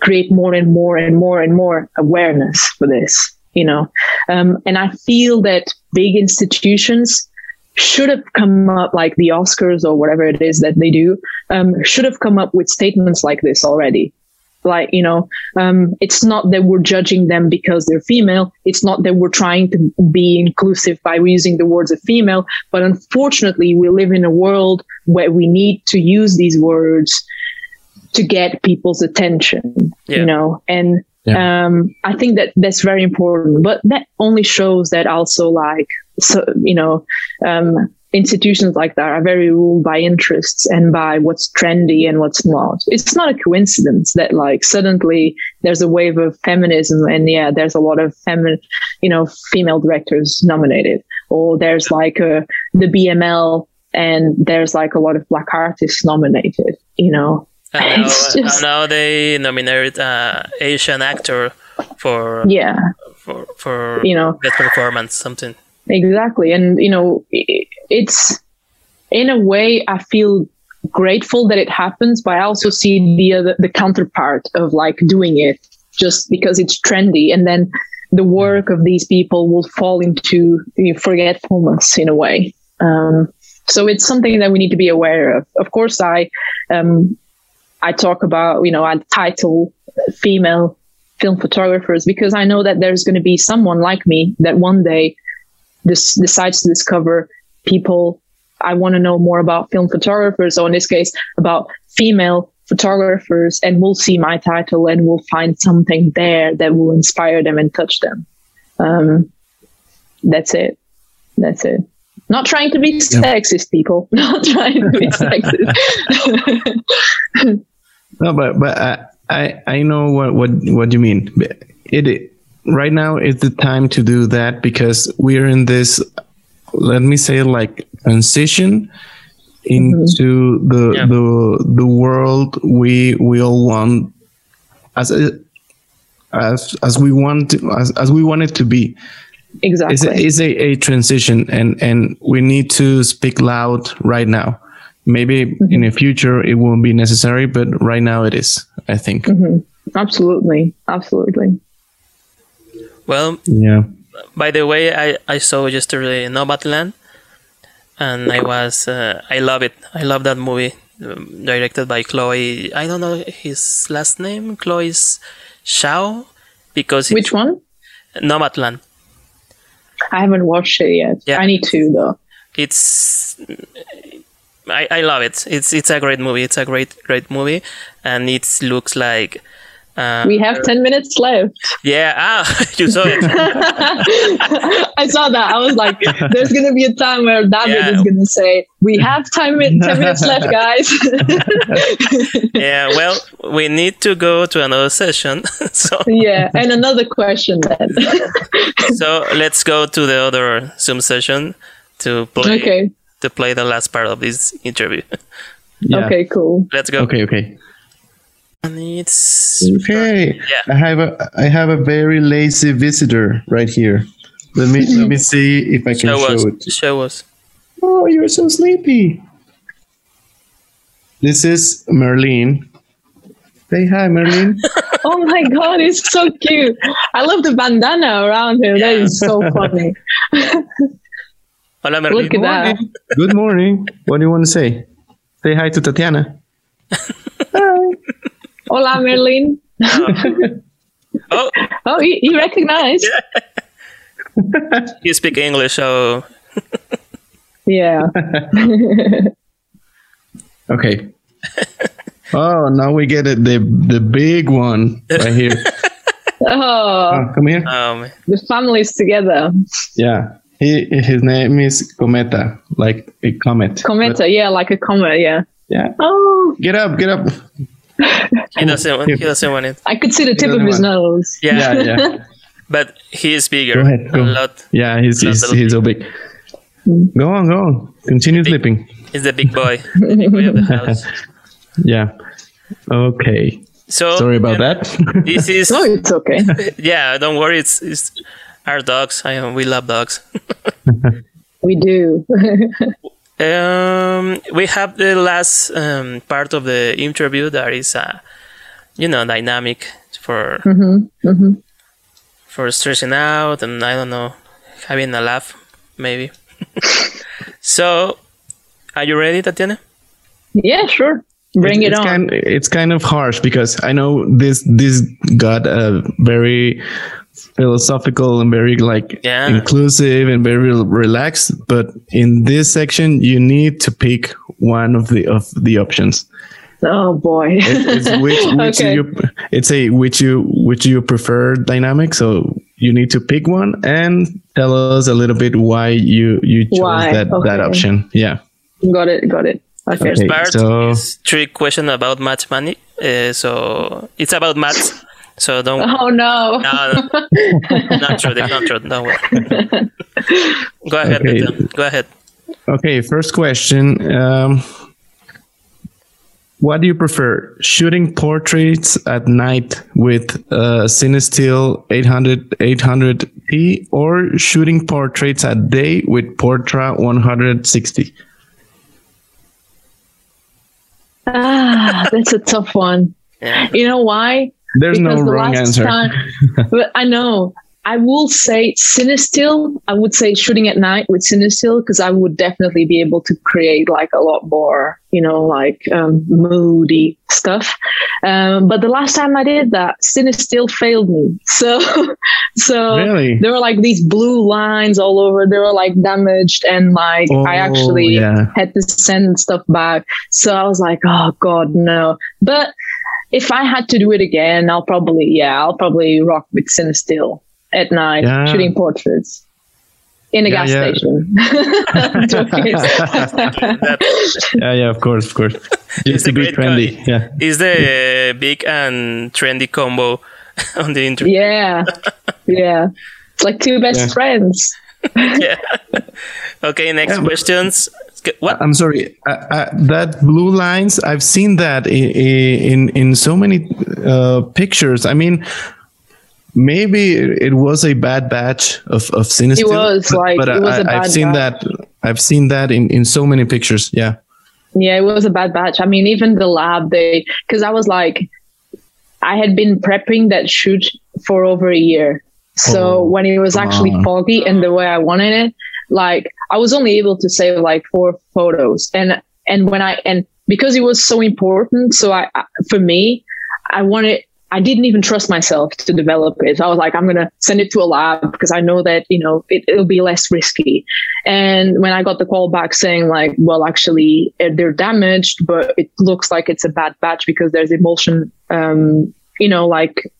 create more and more and more and more awareness for this you know. Um, and I feel that big institutions should have come up like the Oscars or whatever it is that they do, um, should have come up with statements like this already. Like, you know, um, it's not that we're judging them because they're female. It's not that we're trying to be inclusive by using the words of female. But unfortunately, we live in a world where we need to use these words to get people's attention, yeah. you know, and yeah. Um, I think that that's very important, but that only shows that also like, so, you know, um, institutions like that are very ruled by interests and by what's trendy and what's not. It's not a coincidence that like suddenly there's a wave of feminism and yeah, there's a lot of feminine, you know, female directors nominated. Or there's like a, the BML and there's like a lot of black artists nominated, you know, now, just... they nominated uh, Asian actor for yeah. for for you know. that performance something exactly. And you know it's in a way I feel grateful that it happens but I also see the the counterpart of like doing it just because it's trendy. And then the work of these people will fall into forgetfulness in a way. Um, so it's something that we need to be aware of. Of course I um, I talk about, you know, I title female film photographers because I know that there's going to be someone like me that one day this decides to discover people I want to know more about film photographers, or in this case, about female photographers, and will see my title and will find something there that will inspire them and touch them. Um, that's it. That's it. Not trying to be sexist, people. Not trying to be sexist. no, but but I I, I know what what what you mean. It right now is the time to do that because we're in this. Let me say like transition into mm-hmm. the yeah. the the world we we all want as a, as as we want to, as as we want it to be exactly it's, a, it's a, a transition and and we need to speak loud right now maybe mm-hmm. in the future it won't be necessary but right now it is i think mm-hmm. absolutely absolutely well yeah by the way i i saw just yesterday nomadland and i was uh, i love it i love that movie um, directed by chloe i don't know his last name chloe's Zhao because which one nomadland I haven't watched it yet. Yeah. I need to though. It's I, I love it. It's it's a great movie. It's a great great movie, and it looks like. Uh, we have 10 minutes left. Yeah, ah, you saw it. I saw that. I was like, there's going to be a time where David yeah. is going to say, We have time, 10 minutes left, guys. yeah, well, we need to go to another session. so Yeah, and another question then. so let's go to the other Zoom session to play. Okay to play the last part of this interview. Yeah. Okay, cool. Let's go. Okay, okay. And it's okay. Yeah. I have a I have a very lazy visitor right here. Let me let me see if I can show, show us. it. Show us. Oh, you're so sleepy. This is Merlin. Say hi, Merlin. oh my god, it's so cute. I love the bandana around him. That is so funny. Hola, Merlin. Look at that. Good morning. What do you want to say? Say hi to Tatiana. hi. Hola, Merlin. Oh, oh, oh he, he recognized. Yeah. you speak English, so Yeah. Okay. oh, now we get it. The the big one right here. oh, Oh, come here. um, the families together. Yeah. He his name is Cometa, like a comet. Cometa, But- yeah, like a comet, yeah. yeah. Oh, Get up, get up. He doesn't. Want, he doesn't want it. I could see the tip doesn't of his want- nose. Yeah, Yeah, yeah. but he is bigger. Go ahead, go. A lot. Yeah, he's he's, Not a he's so big. Go on, go on. Continue sleeping. He's the big boy, the big boy of the house. Yeah. Okay. So Sorry about um, that. This is No, it's okay. yeah. Don't worry. It's, it's our dogs. I we love dogs. we do. Um, we have the last um, part of the interview that is, uh, you know, dynamic for for stressing out and I don't know, having a laugh, maybe. so, are you ready, Tatiana? yeah, sure. Bring it's, it it's on. Kind, it's kind of harsh because I know this this got a very philosophical and very like Yeah. inclusive and very relaxed. But in this section, you need to pick one of the of the options. oh boy. It- it's which which Okay. you it's a which you which you prefer dynamic. So you need to pick one and tell us a little bit why you you chose Why, that that option. Yeah. got it, got it. Okay. Okay. Part so- is three question about math money. Uh, so it's about maths. So don't. Oh no. No, no, not true. That's not true. Don't worry. Go ahead. Okay. Go ahead. Okay, first question. Um, what do you prefer? Shooting portraits at night with uh, CineStill 800 800T or shooting portraits at day with Portra 160? Ah, that's a tough one. Yeah. You know why? There's no the wrong answer. time- but I know. I will say CineStill. I would say shooting at night with CineStill because I would definitely be able to create like a lot more, you know, like um, moody stuff. Um, but the last time I did that, CineStill failed me. So, so Really? there were like these blue lines all over. They were like damaged, and like Oh, I actually yeah. had to send stuff back. So I was like, oh god, no. But if I had to do it again, I'll probably yeah, I'll probably rock with CineStill at night, Yeah. shooting portraits in a Yeah, gas yeah. station. Yeah, yeah, of course, of course. It's Just to a be great trendy. guy. Yeah. Is the uh, big and trendy combo on the interview? yeah, yeah. It's like two best Yeah. friends. Yeah. okay. Next Yeah, questions. What? I'm sorry. Uh, uh, that blue lines, I've seen that in in, in so many uh, pictures. I mean, maybe it was a bad batch of of CineStill. It was, but, like, but it was I, a I've seen batch. that. I've seen that in in so many pictures. Yeah. Yeah, it was a bad batch. I mean, even the lab, they, because I was like, I had been prepping that shoot for over a year. So Oh, when it was actually on. foggy and the way I wanted it, like I was only able to save like four photos. And, and when I, and because it was so important, so I, I for me, I wanted, I didn't even trust myself to develop it. I was like, I'm going to send it to a lab because I know that, you know, it, it'll be less risky. And when I got the call back saying like, well, actually eh, they're damaged, but it looks like it's a bad batch because there's emulsion, um, you know, like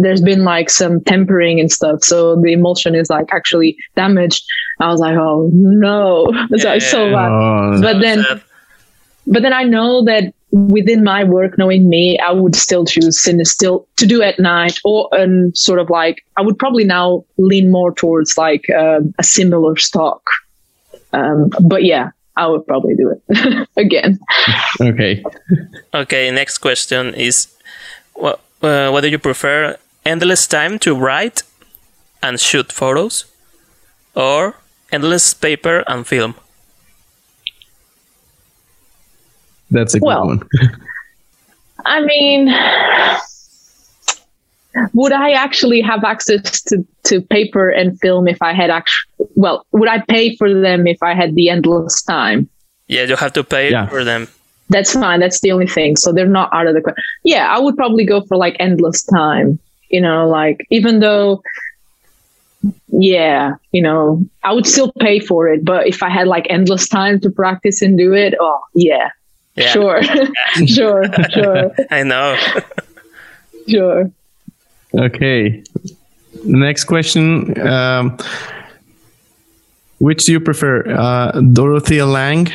there's been like some tempering and stuff. So the emulsion is like actually damaged. I was like, oh no, it's like so bad. Oh, But then, Sad. but then I know that within my work, knowing me, I would still choose CineStill to do at night or and sort of like I would probably now lean more towards like um, a similar stock. Um, but yeah, I would probably do it again. okay. Okay. Next question is, what uh, what do you prefer? Endless time to write and shoot photos, or endless paper and film? That's a good Well, one. I mean, would I actually have access to, to paper and film if I had actually, well, would I pay for them if I had the endless time? Yeah, you have to pay Yeah. for them. That's fine. That's the only thing. So they're not out of the question. Yeah, I would probably go for like endless time. You know, like even though yeah, you know, I would still pay for it, but if I had like endless time to practice and do it, oh yeah, yeah. sure, sure, sure. I know. sure. Okay. Next question. Um, which do you prefer, uh, Dorothea Lange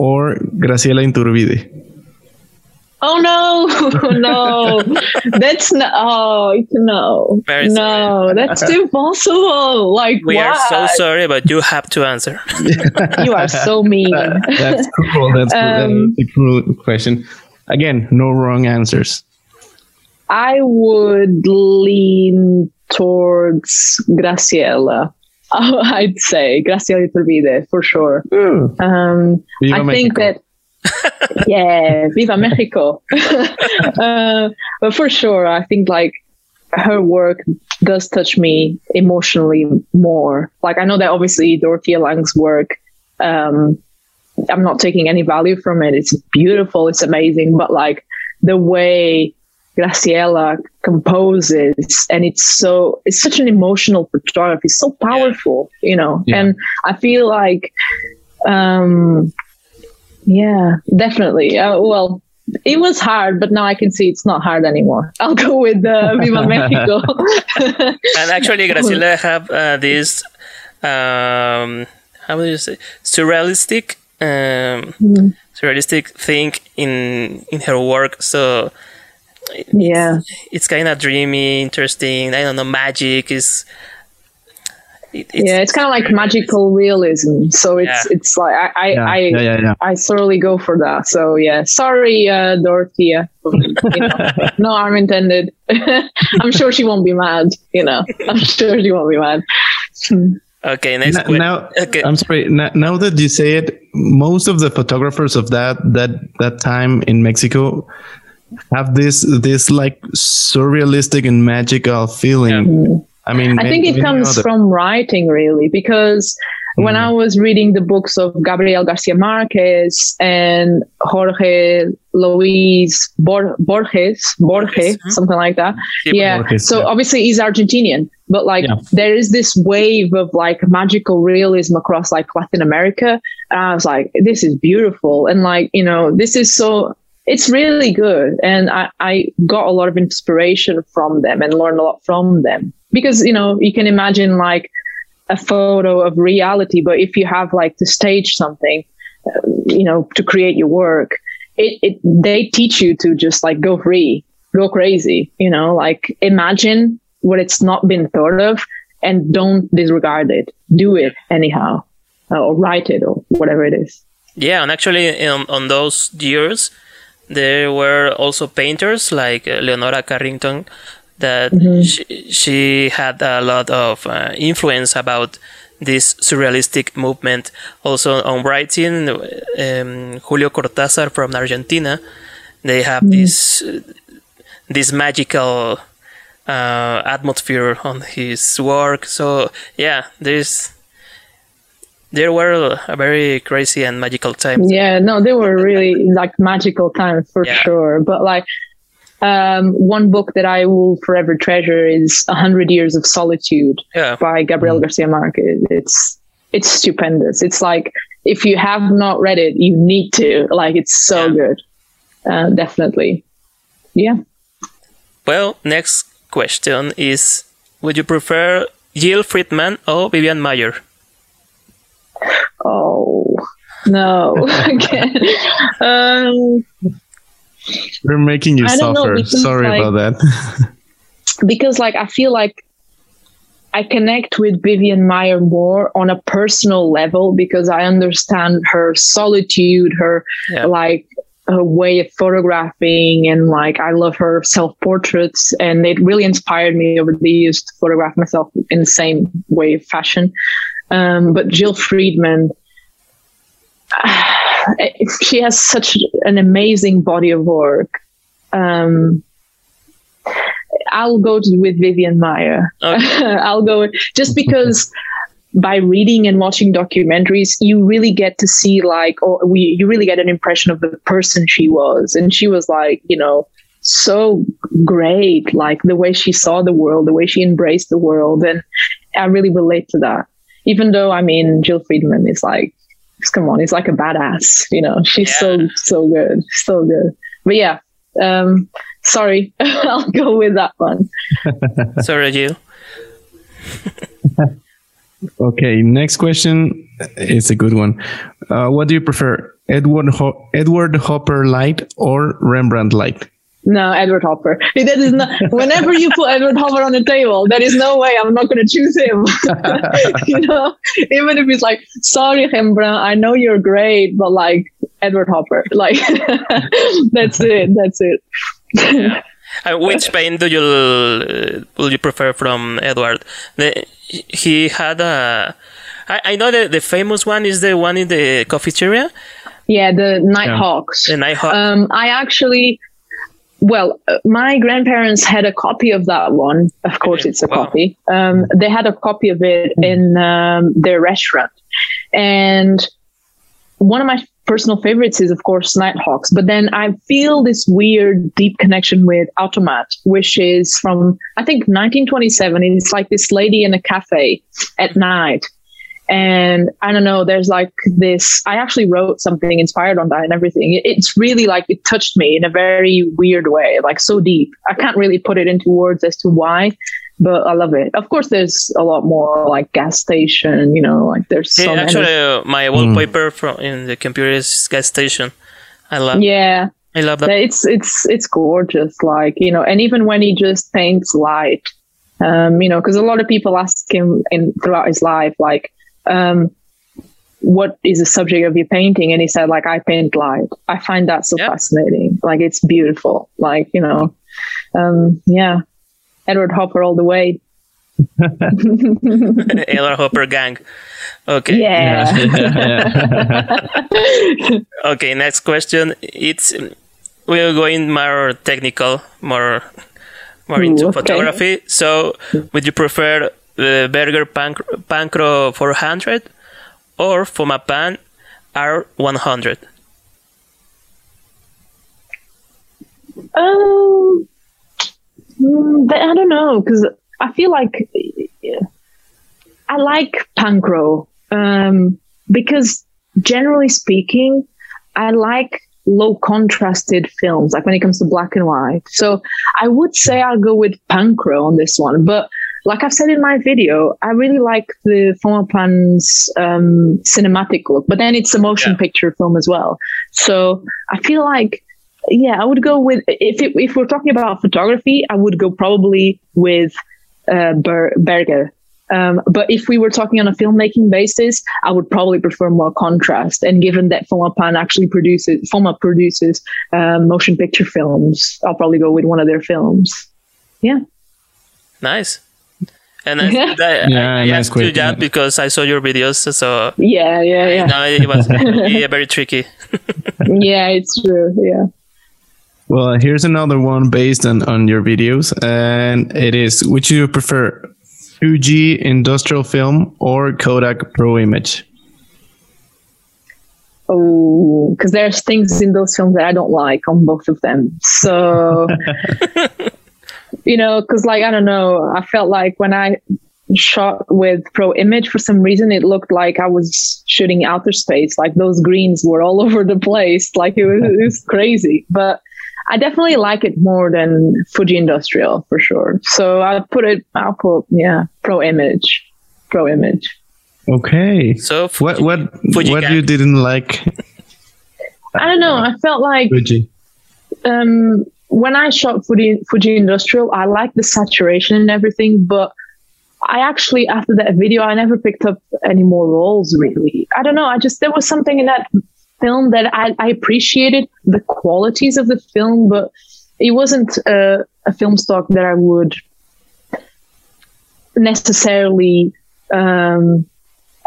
or Graciela Iturbide? Oh no, no, that's no, oh no, Very no, sorry. that's impossible. Like we are so sorry, but you have to answer. you are so mean. that's cool. That's, um, that's a cruel question. Again, no wrong answers. I would lean towards Graciela. I'd say Graciela Iturbide for sure. Mm. Um, I think that yeah, Viva Mexico. uh, but for sure, I think like her work does touch me emotionally more. Like I know that obviously Dorothea Lange's work, um, I'm not taking any value from it. It's beautiful, it's amazing, but like the way Graciela composes and it's so it's such an emotional photography, so powerful, you know. Yeah. And I feel like um yeah, definitely. Uh, well, it was hard, but now I can see it's not hard anymore. I'll go with uh, Viva Mexico. and actually, Graciela have uh, this, um, how would you say, surrealistic, um, mm. surrealistic thing in in her work. So yeah, it's, it's kind of dreamy, interesting. I don't know, magic is it, it's, yeah, it's kind of like magical realism. So it's yeah. it's like I I yeah. I, yeah, I thoroughly go for that. So yeah, sorry, uh, Dorothea. you know, no harm intended. I'm sure she won't be mad. You know, I'm sure she won't be mad. Okay, next now, now okay. I'm sorry. Now, now, that you say it, most of the photographers of that that that time in Mexico have this this like surrealistic and magical feeling. Yeah. I mean, I think it comes from writing really because mm. when I was reading the books of Gabriel Garcia Marquez and Jorge Luis Bor- Borges, Borges, something like that. Yeah. Borges, so yeah. obviously he's Argentinian, but like yeah. there is this wave of like magical realism across like Latin America. And I was like, this is beautiful. And like, you know, this is so it's really good. And I, I got a lot of inspiration from them and learned a lot from them. Because you know you can imagine like a photo of reality but if you have like to stage something uh, you know to create your work it, it they teach you to just like go free go crazy you know? Like imagine what it's not been thought of and don't disregard it. Do it anyhow uh, or write it or whatever it is. Yeah and actually in, on those years there were also painters like uh, leonora carrington that mm-hmm. she, she, had a lot of uh, influence about this surrealistic movement. Also on writing, um, Julio Cortázar from Argentina, they have mm-hmm. this this magical uh, atmosphere on his work. So yeah, there's there were a very crazy and magical time. Yeah, no, they were really like magical times for yeah. sure. But like um, one book that I will forever treasure is A Hundred Years of Solitude yeah. by Gabriel mm. Garcia Marquez. It's it's stupendous. It's like if you have not read it, you need to. Like it's so yeah. good. Uh, definitely. Yeah. Well, next question is: Would you prefer Jill Freedman or Vivian Maier? Oh no! Again. um, we're making you suffer. Know, Sorry like, about that. because like I feel like I connect with Vivian Maier more on a personal level because I understand her solitude, her yeah. like her way of photographing and like I love her self portraits and it really inspired me over the years to photograph myself in the same way of fashion. Um, but Jill Freedman, she has such an amazing body of work. Um, I'll go to, with Vivian Maier. Okay. I'll go just because by reading and watching documentaries, you really get to see like, or we, you really get an impression of the person she was, and she was like, you know, so great, like the way she saw the world, the way she embraced the world, and I really relate to that. Even though I mean, Jill Freedman is like, come on, he's like a badass. You know, she's yeah. so so good, so good. But yeah, um, sorry, I'll go with that one. sorry, Jill. okay, next question is a good one. Uh, what do you prefer, Edward Ho- Edward Hopper light or Rembrandt light? No, Edward Hopper. That is not. Whenever you put Edward Hopper on the table, there is no way I'm not going to choose him. you know, even if it's like, sorry, Rembrandt, I know you're great, but like Edward Hopper, like that's it. That's it. yeah. Uh, which paint do you uh, will you prefer from Edward? The, he had a. I, I know that the famous one is the one in the cafeteria. Yeah, the Nighthawks. Yeah. The Nighthawks. Um, I actually well, uh, my grandparents had a copy of that one. Of course, it's a wow. copy. Um, they had a copy of it in um, their restaurant. And one of my personal favorites is, of course, Nighthawks. But then I feel this weird, deep connection with Automat, which is from, I think, 1927. And It's like this lady in a cafe at night and I don't know, there's like this, I actually wrote something inspired on that and everything. It's really like, it touched me in a very weird way, like so deep. I can't really put it into words as to why, but I love it. Of course, there's a lot more like gas station, you know, like there's so actually uh, my wallpaper mm. from in the computer is gas station. I love. Yeah, I love that. It's it's it's gorgeous, like you know, and even when he just paints light, um, you know, because a lot of people ask him in throughout his life, like, um, what is the subject of your painting? And he said, like, I paint light. I find that so yep. fascinating. Like, it's beautiful. Like, you know, um, yeah, Edward Hopper all the way. Edward Hopper gang. Okay. Yeah. okay. Next question. It's we're going more technical, more more into okay. photography. So, would you prefer the Bergger Pancro 400 or Fomapan R100? Um, mm, I don't know because I feel like I like Pancro um, because generally speaking, I like low contrasted films, like when it comes to black and white. So I would say I'll go with Pancro on this one, but like I've said in my video, I really like the Fomapan's um, cinematic look, but then it's a motion yeah. picture film as well. So I feel like, yeah, I would go with if it, if we're talking about photography, I would go probably with uh, Ber- Bergger. Um, but if we were talking on a filmmaking basis, I would probably prefer more contrast. And given that Fomapan actually produces, Foma produces uh, motion picture films, I'll probably go with one of their films. Yeah. Nice. And I, yeah, that, yeah I, I nice do that because I saw your videos. So yeah, yeah, yeah. No, it was yeah, very tricky. yeah, it's true. Yeah. Well, here's another one based on, on your videos, and it is: Which you prefer, Fuji industrial film or Kodak Pro Image? Oh, because there's things in those films that I don't like on both of them. So you know, because like I don't know, I felt like when I shot with Pro Image for some reason, it looked like I was shooting outer space. Like those greens were all over the place. Like it was, it was crazy, but. I definitely like it more than Fuji Industrial for sure. So I'll put it. I'll put yeah, Pro Image, Pro Image. Okay. So Fuji, what what Fuji what you didn't like? I don't know. I felt like Fuji. Um, when I shot Fuji, Fuji Industrial, I like the saturation and everything, but I actually, after that video, I never picked up any more rolls really. I don't know. I just, there was something in that film that I, I appreciated the qualities of the film, but it wasn't a, a film stock that I would necessarily, um,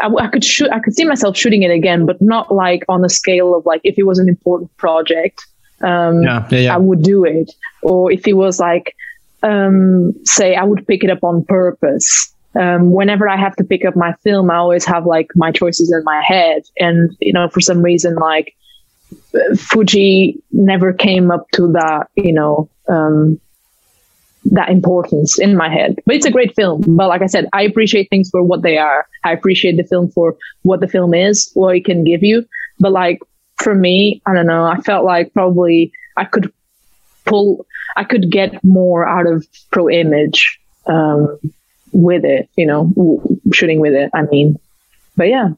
I, I, could shoot, I could see myself shooting it again, but not like on a scale of like if it was an important project um, yeah, yeah, yeah. I would do it. Or if it was like, um, say, I would pick it up on purpose. Um, whenever I have to pick up my film, I always have like my choices in my head. And, you know, for some reason, like Fuji never came up to that, you know, um, that importance in my head. But it's a great film. But like I said, I appreciate things for what they are. I appreciate the film for what the film is, what it can give you. But like for me, I don't know. I felt like probably I could pull, I could get more out of Pro Image um, with it. You know, shooting with it. I mean, but yeah.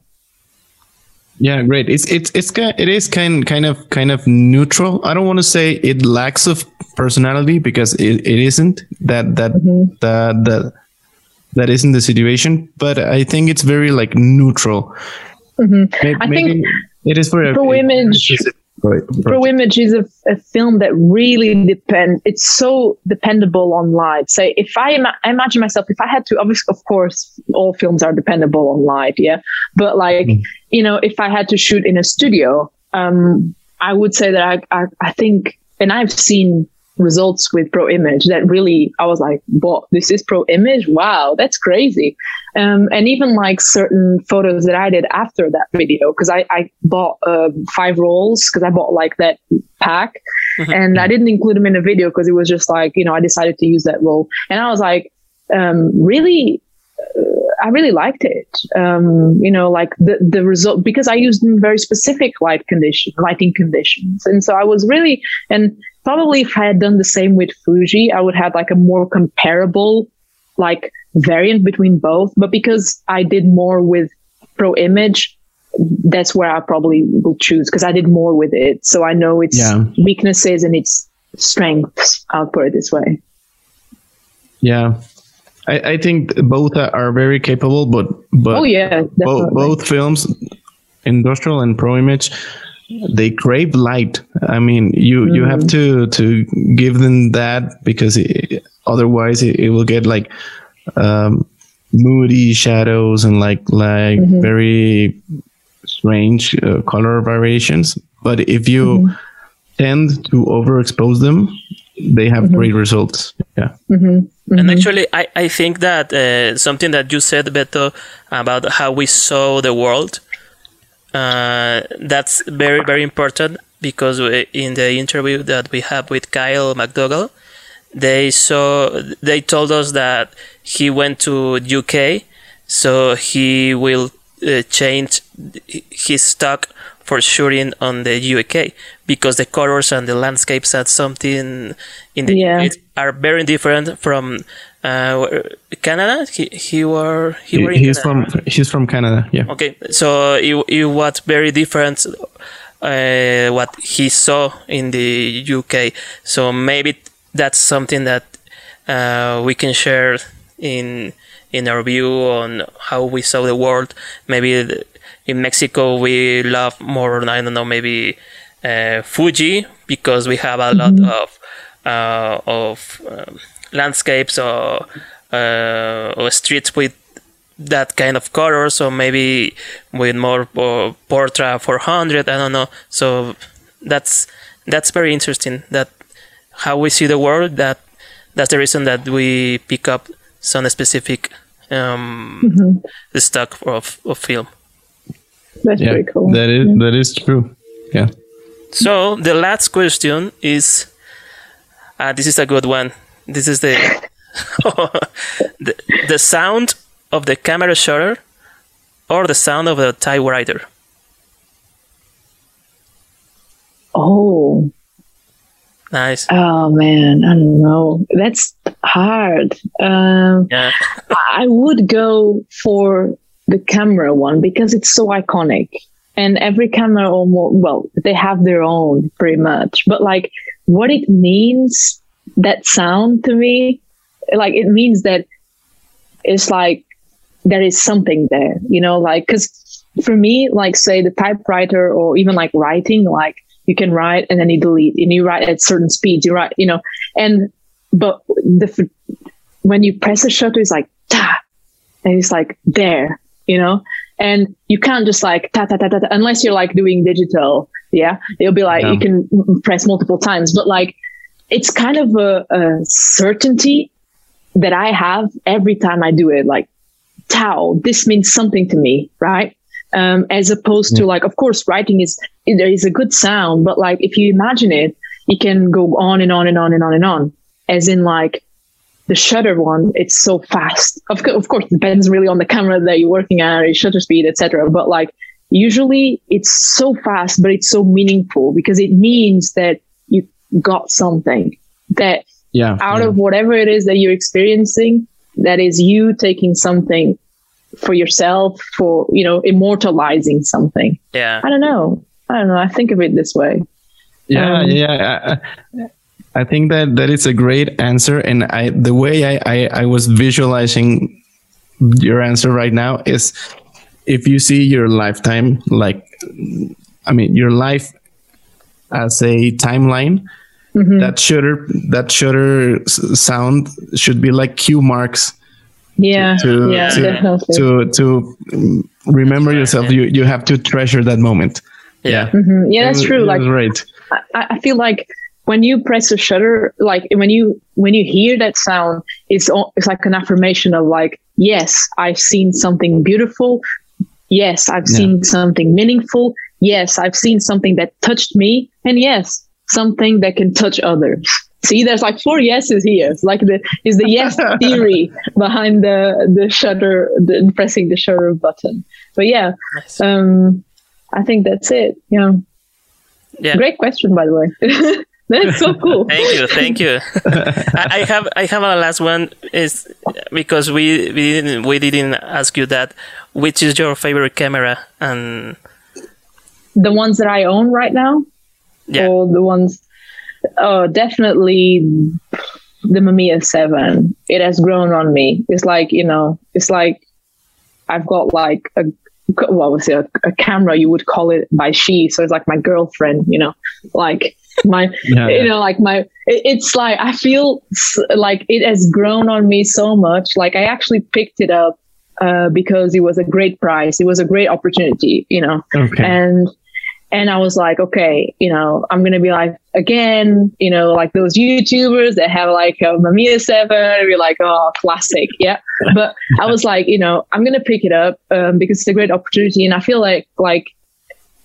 Yeah, great. It's it's it's it is kind kind of kind of neutral. I don't want to say it lacks of personality because it, it isn't that that mm-hmm. that that that isn't the situation. But I think it's very like neutral. Mm-hmm. Maybe, I think it is for a, pro image. Pro Image is a, a, film that really depends. It's so dependable on light. So if I, ima- I imagine myself, if I had to, obviously, of course, all films are dependable on light, yeah. But like, mm. you know, if I had to shoot in a studio, um, I would say that I, I, I think, and I've seen results with pro image that really i was like what this is pro image wow that's crazy um, and even like certain photos that i did after that video because I, I bought uh, five rolls because i bought like that pack mm-hmm. and i didn't include them in the video because it was just like you know i decided to use that roll and i was like um, really uh, I really liked it. Um, you know, like the, the result, because I used in very specific light condition, lighting conditions. And so I was really, and probably if I had done the same with Fuji, I would have like a more comparable like variant between both. But because I did more with Pro Image, that's where I probably will choose because I did more with it. So I know its yeah. weaknesses and its strengths. I'll put it this way. Yeah. I, I think both are very capable, but but oh yeah, both both films, industrial and pro image, they crave light. I mean, you mm. you have mm. to to give them that because it, otherwise it, it, will get like um, moody shadows and like like mm-hmm. very strange uh, color variations. But if you mm-hmm. tend to overexpose them, they have mm-hmm. great results. Yeah. Mm-hmm. And actually, I, I think that uh, something that you said, Beto, about how we saw the world uh, that's very very important because in the interview that we have with Kyle McDougall, they saw they told us that he went to UK, so he will uh, change his stock for shooting on the UK because the colors and the landscapes are something in the yeah. are very different from uh, Canada. He he were he, he were he's Canada. from he's from Canada. Yeah. Okay, so it, it was very different. Uh, what he saw in the UK. So maybe that's something that uh, we can share in in our view on how we saw the world. Maybe in Mexico we love more. I don't know. Maybe uh, Fuji because we have a lot of uh, of um, landscapes or uh, or streets with that kind of colors or maybe with more uh, Portra 400 I don't know. So that's that's very interesting that how we see the world that that's the reason that we pick up some specific um, mm-hmm. stock of, of film. That's yeah, very cool. that is yeah. that is true. Yeah. So the last question is uh, this is a good one this is the the, the sound of the camera shutter or the sound of the typewriter. Oh. Nice. Oh man, I don't know. That's hard. Um, yeah. I would go for the camera one because it's so iconic. And every camera almost, well, they have their own pretty much. But like what it means that sound to me, like it means that it's like there is something there, you know, like, cause for me, like say the typewriter or even like writing, like you can write and then you delete and you write at certain speeds, you write, you know, and, but the, when you press a shutter, it's like, ta, and it's like there, you know, and you can't just like ta ta ta ta, ta unless you're like doing digital. Yeah. It'll be like, yeah. you can press multiple times, but like it's kind of a, a certainty that I have every time I do it. Like, Tao, this means something to me, right? Um, as opposed yeah. to like, of course, writing is there is a good sound, but like if you imagine it, it can go on and on and on and on and on. As in, like, the shutter one, it's so fast. Of, co- of course, it depends really on the camera that you're working at, your shutter speed, etc. But like usually it's so fast, but it's so meaningful because it means that got something that Yeah. out yeah. of whatever it is that you're experiencing, that is you taking something for yourself, for you know, immortalizing something. Yeah. I don't know. I don't know. I think of it this way. yeah Um, yeah I, I- I think that that is a great answer and i the way I, I i was visualizing your answer right now is if you see your lifetime like i mean your life as a timeline Mm-hmm. that shutter that shutter sound should be like cue marks Yeah, to yeah, to, definitely. to to remember yourself you you have to treasure that moment Yeah. Mhm. Yeah, that's true. Like was great I, I feel like when you press a shutter, like when you when you hear that sound, it's al- it's like an affirmation of like, yes, I've seen something beautiful. Yes, I've Yeah. seen something meaningful. Yes, I've seen something that touched me, and yes, something that can touch others. See, there's like four yeses here. It's like the is the yes theory behind the the shutter, the pressing the shutter button. But yeah, Nice. um, I think that's it. Yeah. Yeah. Great question, by the way. That's so cool. Thank you, thank you. I, I have I have a last one is because we we didn't we didn't ask you that. Which is your favorite camera? And The ones that I own right now, yeah, or the ones, oh, definitely the Mamiya Seven. It has grown on me. It's like you know, it's like I've got like a well, was it a, a camera? You would call it by she. So it's like my girlfriend. You know, like my Yeah, you yeah. know like my it, it's like i feel like it has grown on me so much like i actually picked it up uh, because it was a great price. It was a great opportunity you know? Okay. And and i was like okay you know i'm gonna be like again you know like those youtubers that have like a mamiya 7 and you're like oh classic yeah. But i was like you know i'm gonna pick it up um, because it's a great opportunity and i feel like like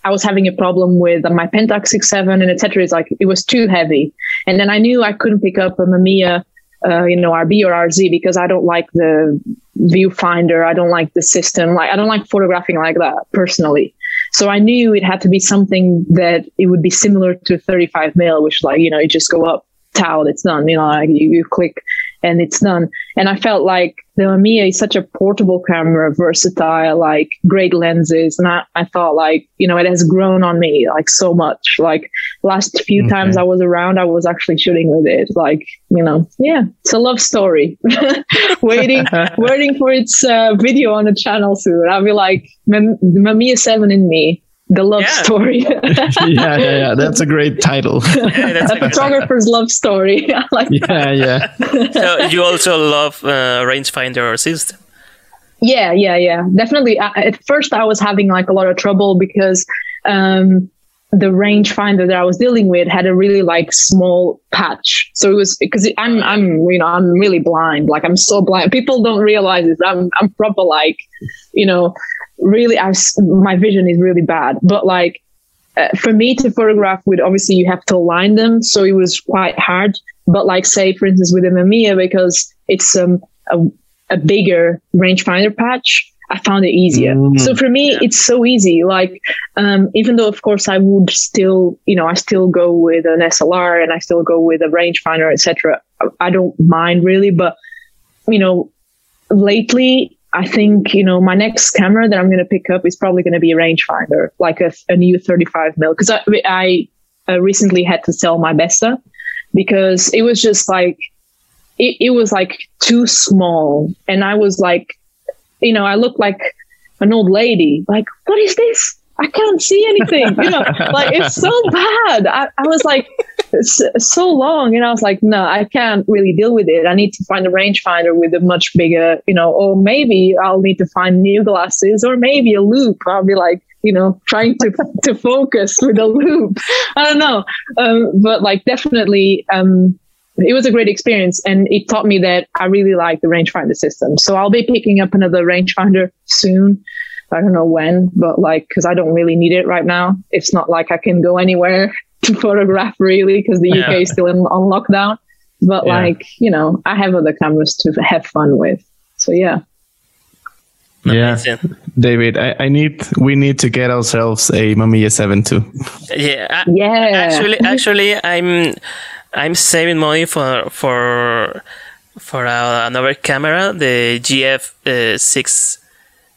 I was having a problem with my Pentax 67 and etc. It's like it was too heavy, and then I knew I couldn't pick up a Mamiya, uh, you know, RB or RZ because I don't like the viewfinder. I don't like the system. Like I don't like photographing like that personally. So I knew it had to be something that it would be similar to 35 mil, which like you know you just go up, towel, it's done. You know, like you, you click and it's done. And I felt like the Mamiya is such a portable camera, versatile, like great lenses. And I, I thought like, you know, it has grown on me like so much. Like last few Okay. times I was around, I was actually shooting with it. Like, you know, yeah, it's a love story. waiting, waiting for its uh, video on the channel soon. I'll be like, Mam- Mamiya 7 in me. The love Yeah. story. yeah, yeah, yeah. That's a great title. Yeah, that's a a good one. photographer's love story. I like yeah, yeah. so you also love uh, rangefinder system. Yeah, yeah, yeah, definitely. I, at first, I was having like a lot of trouble because um, the rangefinder that I was dealing with had a really like small patch. So it was because I'm, I'm, you know, I'm really blind. Like I'm so blind. People don't realize this. I'm, I'm proper like, you know, really. I, my vision is really bad. But like, uh, for me to photograph with, obviously you have to align them. So it was quite hard. But like, say for instance with a Mamiya, because it's um, a a bigger rangefinder patch, I found it easier. Mm. So for me, it's so easy. Like, um, even though of course I would still, you know, I still go with an SLR and I still go with a rangefinder, etc. I don't mind really, but you know, lately I think you know my next camera that I'm going to pick up is probably going to be a rangefinder, like a, a new 35 mil, because I, I uh, recently had to sell my Bessa because it was just like it, it was like too small and i was like you know i look like an old lady. Like what is this? I can't see anything. You know like it's so bad. I, I was like so long. And i was like no i can't really deal with it. I need to find a rangefinder with a much bigger you know or maybe i'll need to find new glasses or maybe a loop. I'll be like you know trying to to focus with a loop. I don't know. Um, but like definitely um it was a great experience and it taught me that I really like the rangefinder system. So I'll be picking up another rangefinder soon. I don't know when, but like, cause I don't really need it right now. It's not like I can go anywhere to photograph really because the Yeah. UK is still in, on lockdown. but Yeah. like you know, I have other cameras to have fun with. So yeah. Yeah. David, I, I need we need to get ourselves a Mamiya 7 too. Yeah. I- Yeah. Actually, actually, I'm I'm saving money for for for uh, another camera, the GF uh, six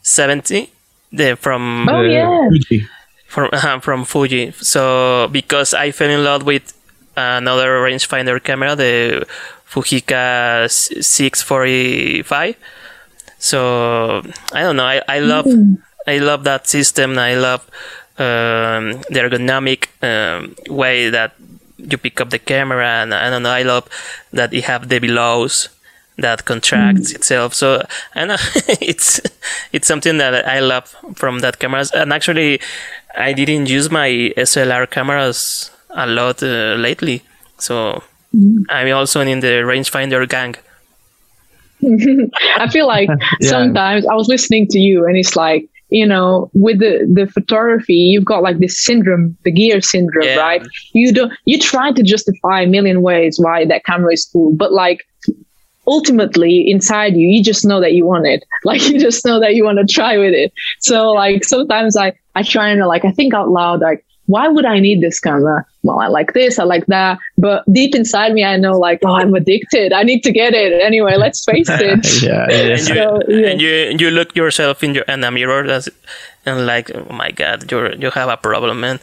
seventy, the from Oh, yeah. Fuji. from uh, from Fuji. So because I fell in love with another rangefinder camera, the Fujica six forty five. So I don't know. I, I love I love that system. I love um, the ergonomic um, way that you pick up the camera, and I don't know. I love that it have the bellows that contracts mm. itself. So I know uh, it's it's something that I love from that cameras. And actually, I didn't use my SLR cameras a lot uh, lately. So mm. I'm also in the rangefinder gang. I feel like Yeah. sometimes I was listening to you and it's like, you know, with the, the photography, you've got like this syndrome, the gear syndrome, Yeah. right? You don't, you try to justify a million ways why that camera is cool, but like ultimately inside you, you just know that you want it. Like you just know that you want to try with it. So like sometimes I, I try and like, I think out loud, like, why would I need this camera? Well, I like this, I like that. But deep inside me, I know like, oh, I'm addicted. I need to get it. Anyway, let's face it. yeah, yeah. and you, So, yeah. and you you look yourself in your in a mirror that's, and like oh my god you you have a problem man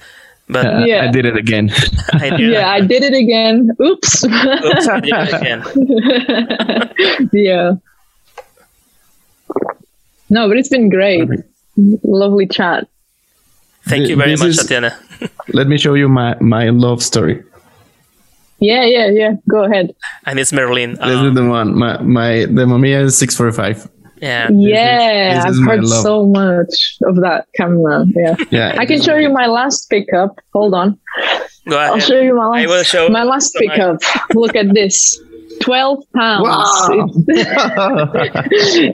but Uh, Yeah. I did it again. I did yeah, I did it again. Oops. Oops, I did it again. yeah. No, but it's been great. Lovely chat. thank you very This much is- Tatiana Let me show you my, my love story. Yeah, yeah, yeah. Go ahead. and it's Merlin This Um, is the one. My my the Mamiya is 645. yeah yeah, this I've is my heard love. so much of that camera. Yeah. Yeah. I can show you my last pickup. Hold on. go I'll show you my last, I will show my last pickup. Look at this. 12 pounds. Wow.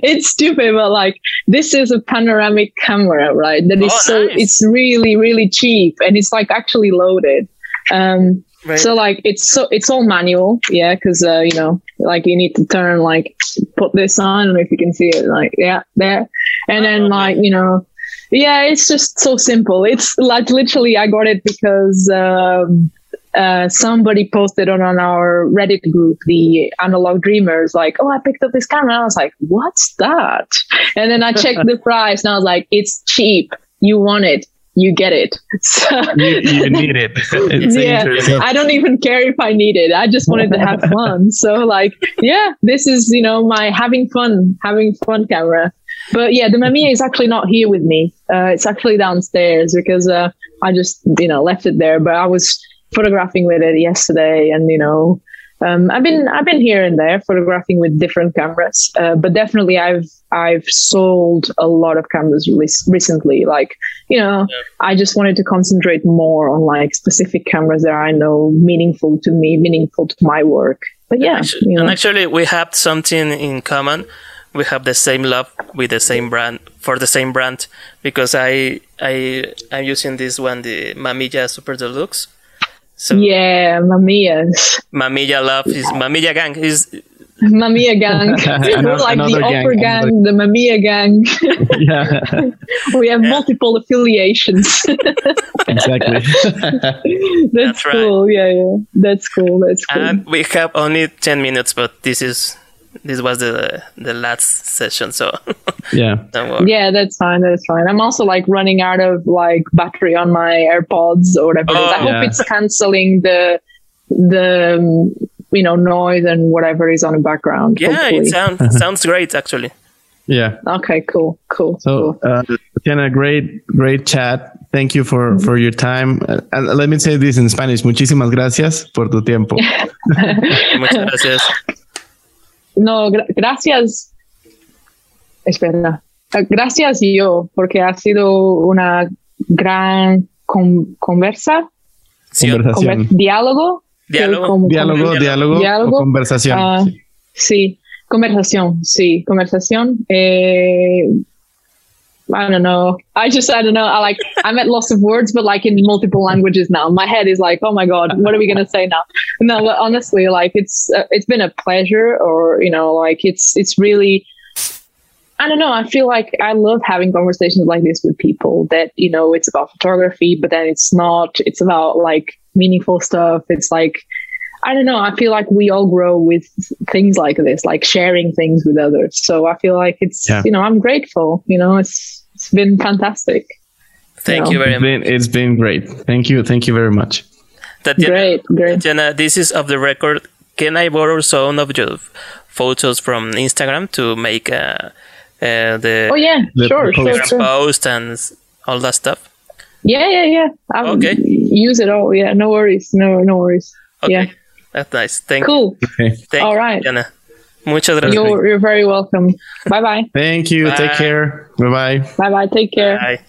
it's stupid, but like this is a panoramic camera, right? That is Oh, so nice. it's really, really cheap and it's like actually loaded. Um Right. so like it's so it's all manual, yeah, because uh, you know, like you need to turn like put this on, I don't know if you can see it, like yeah, there. And Oh, then okay. like, you know, yeah, it's just so simple. It's like literally I got it because um uh, somebody posted on, on our Reddit group, the Analog Dreamers, like, oh, I picked up this camera. And I was like, what's that? And then I checked the price and I was like, it's cheap. You want it. You get it. So, you, you need it. Yeah, I don't even care if I need it. I just wanted to have fun. So, like, yeah, this is, you know, my having fun, having fun camera. But yeah, the Mamiya is actually not here with me. Uh, it's actually downstairs because uh, I just, you know, left it there. But I was photographing with it yesterday, and you know, um, I've been I've been here and there photographing with different cameras. Uh, but definitely, I've I've sold a lot of cameras rec- recently. Like, you know, I just wanted to concentrate more on like specific cameras that I know meaningful to me, meaningful to my work. But yeah, Actu- you know. and actually we have something in common we have the same love with the same brand for the same brand because i i i'm using this one the mamiya super deluxe so yeah, Mamiya's. mamiya love is mamiya gang is Mamiya gang. We're Another- like the another gang, Upper gang, another- the Mamiya gang. yeah, we have multiple affiliations. exactly. That's, That's right. cool. Yeah, yeah. That's cool. That's cool. and we have only 10 minutes but this is this was the the last session so yeah. yeah, that's fine. That's fine. I'm also like running out of like battery on my AirPods or whatever. it is. I Oh, hope it's canceling the the um, you know noise and whatever is on the background. yeah hopefully. it sounds sounds great actually Yeah. okay. Cool. Cool. So, cool. uh, Tatiana, great, great chat. Thank you for, for your time. Uh, and let me say this in Spanish. Muchísimas gracias por tu tiempo. muchas gracias No, gra- gracias. Espera. Eh, Gracias yo, porque ha sido una gran con- conversa, Sí, Conversación. conver- diálogo. Diálogo. Como- Diálogo, Diálogo. diálogo, Diálogo. o conversación. Ah, sí, conversación, sí, conversación. Eh, I don't know. I just I don't know. I like I'm at loss of words, but like in multiple languages now. My head is like, oh my god, what are we gonna say now? No, but honestly, like it's uh, it's been a pleasure, or you know, like it's it's really. I don't know. I feel like I love having conversations like this with people that, you know, it's about photography, but then it's not, it's about like meaningful stuff. It's like, I don't know. I feel like we all grow with things like this, like sharing things with others. So I feel like it's, Yeah. you know, I'm grateful. You know, it's it's been fantastic. Thank No. you very It's much. been, it's been great. Thank you. Thank you very much. Tatiana, Great, great. Tatiana, this is of the record. Can I borrow some of your photos from Instagram to make uh, uh, the Oh yeah, The sure, sure, post. sure. post and all that stuff? Yeah, yeah, yeah. I'll Okay. Use it all. Yeah, no worries. No, no worries. Okay, Yeah. that's nice. Thank, Cool. Okay. thank All you, right. Tatiana. Muchas gracias. You're you're very welcome. Bye bye. Thank you. Bye. Take care. Bye bye. Bye bye. Take care. Bye.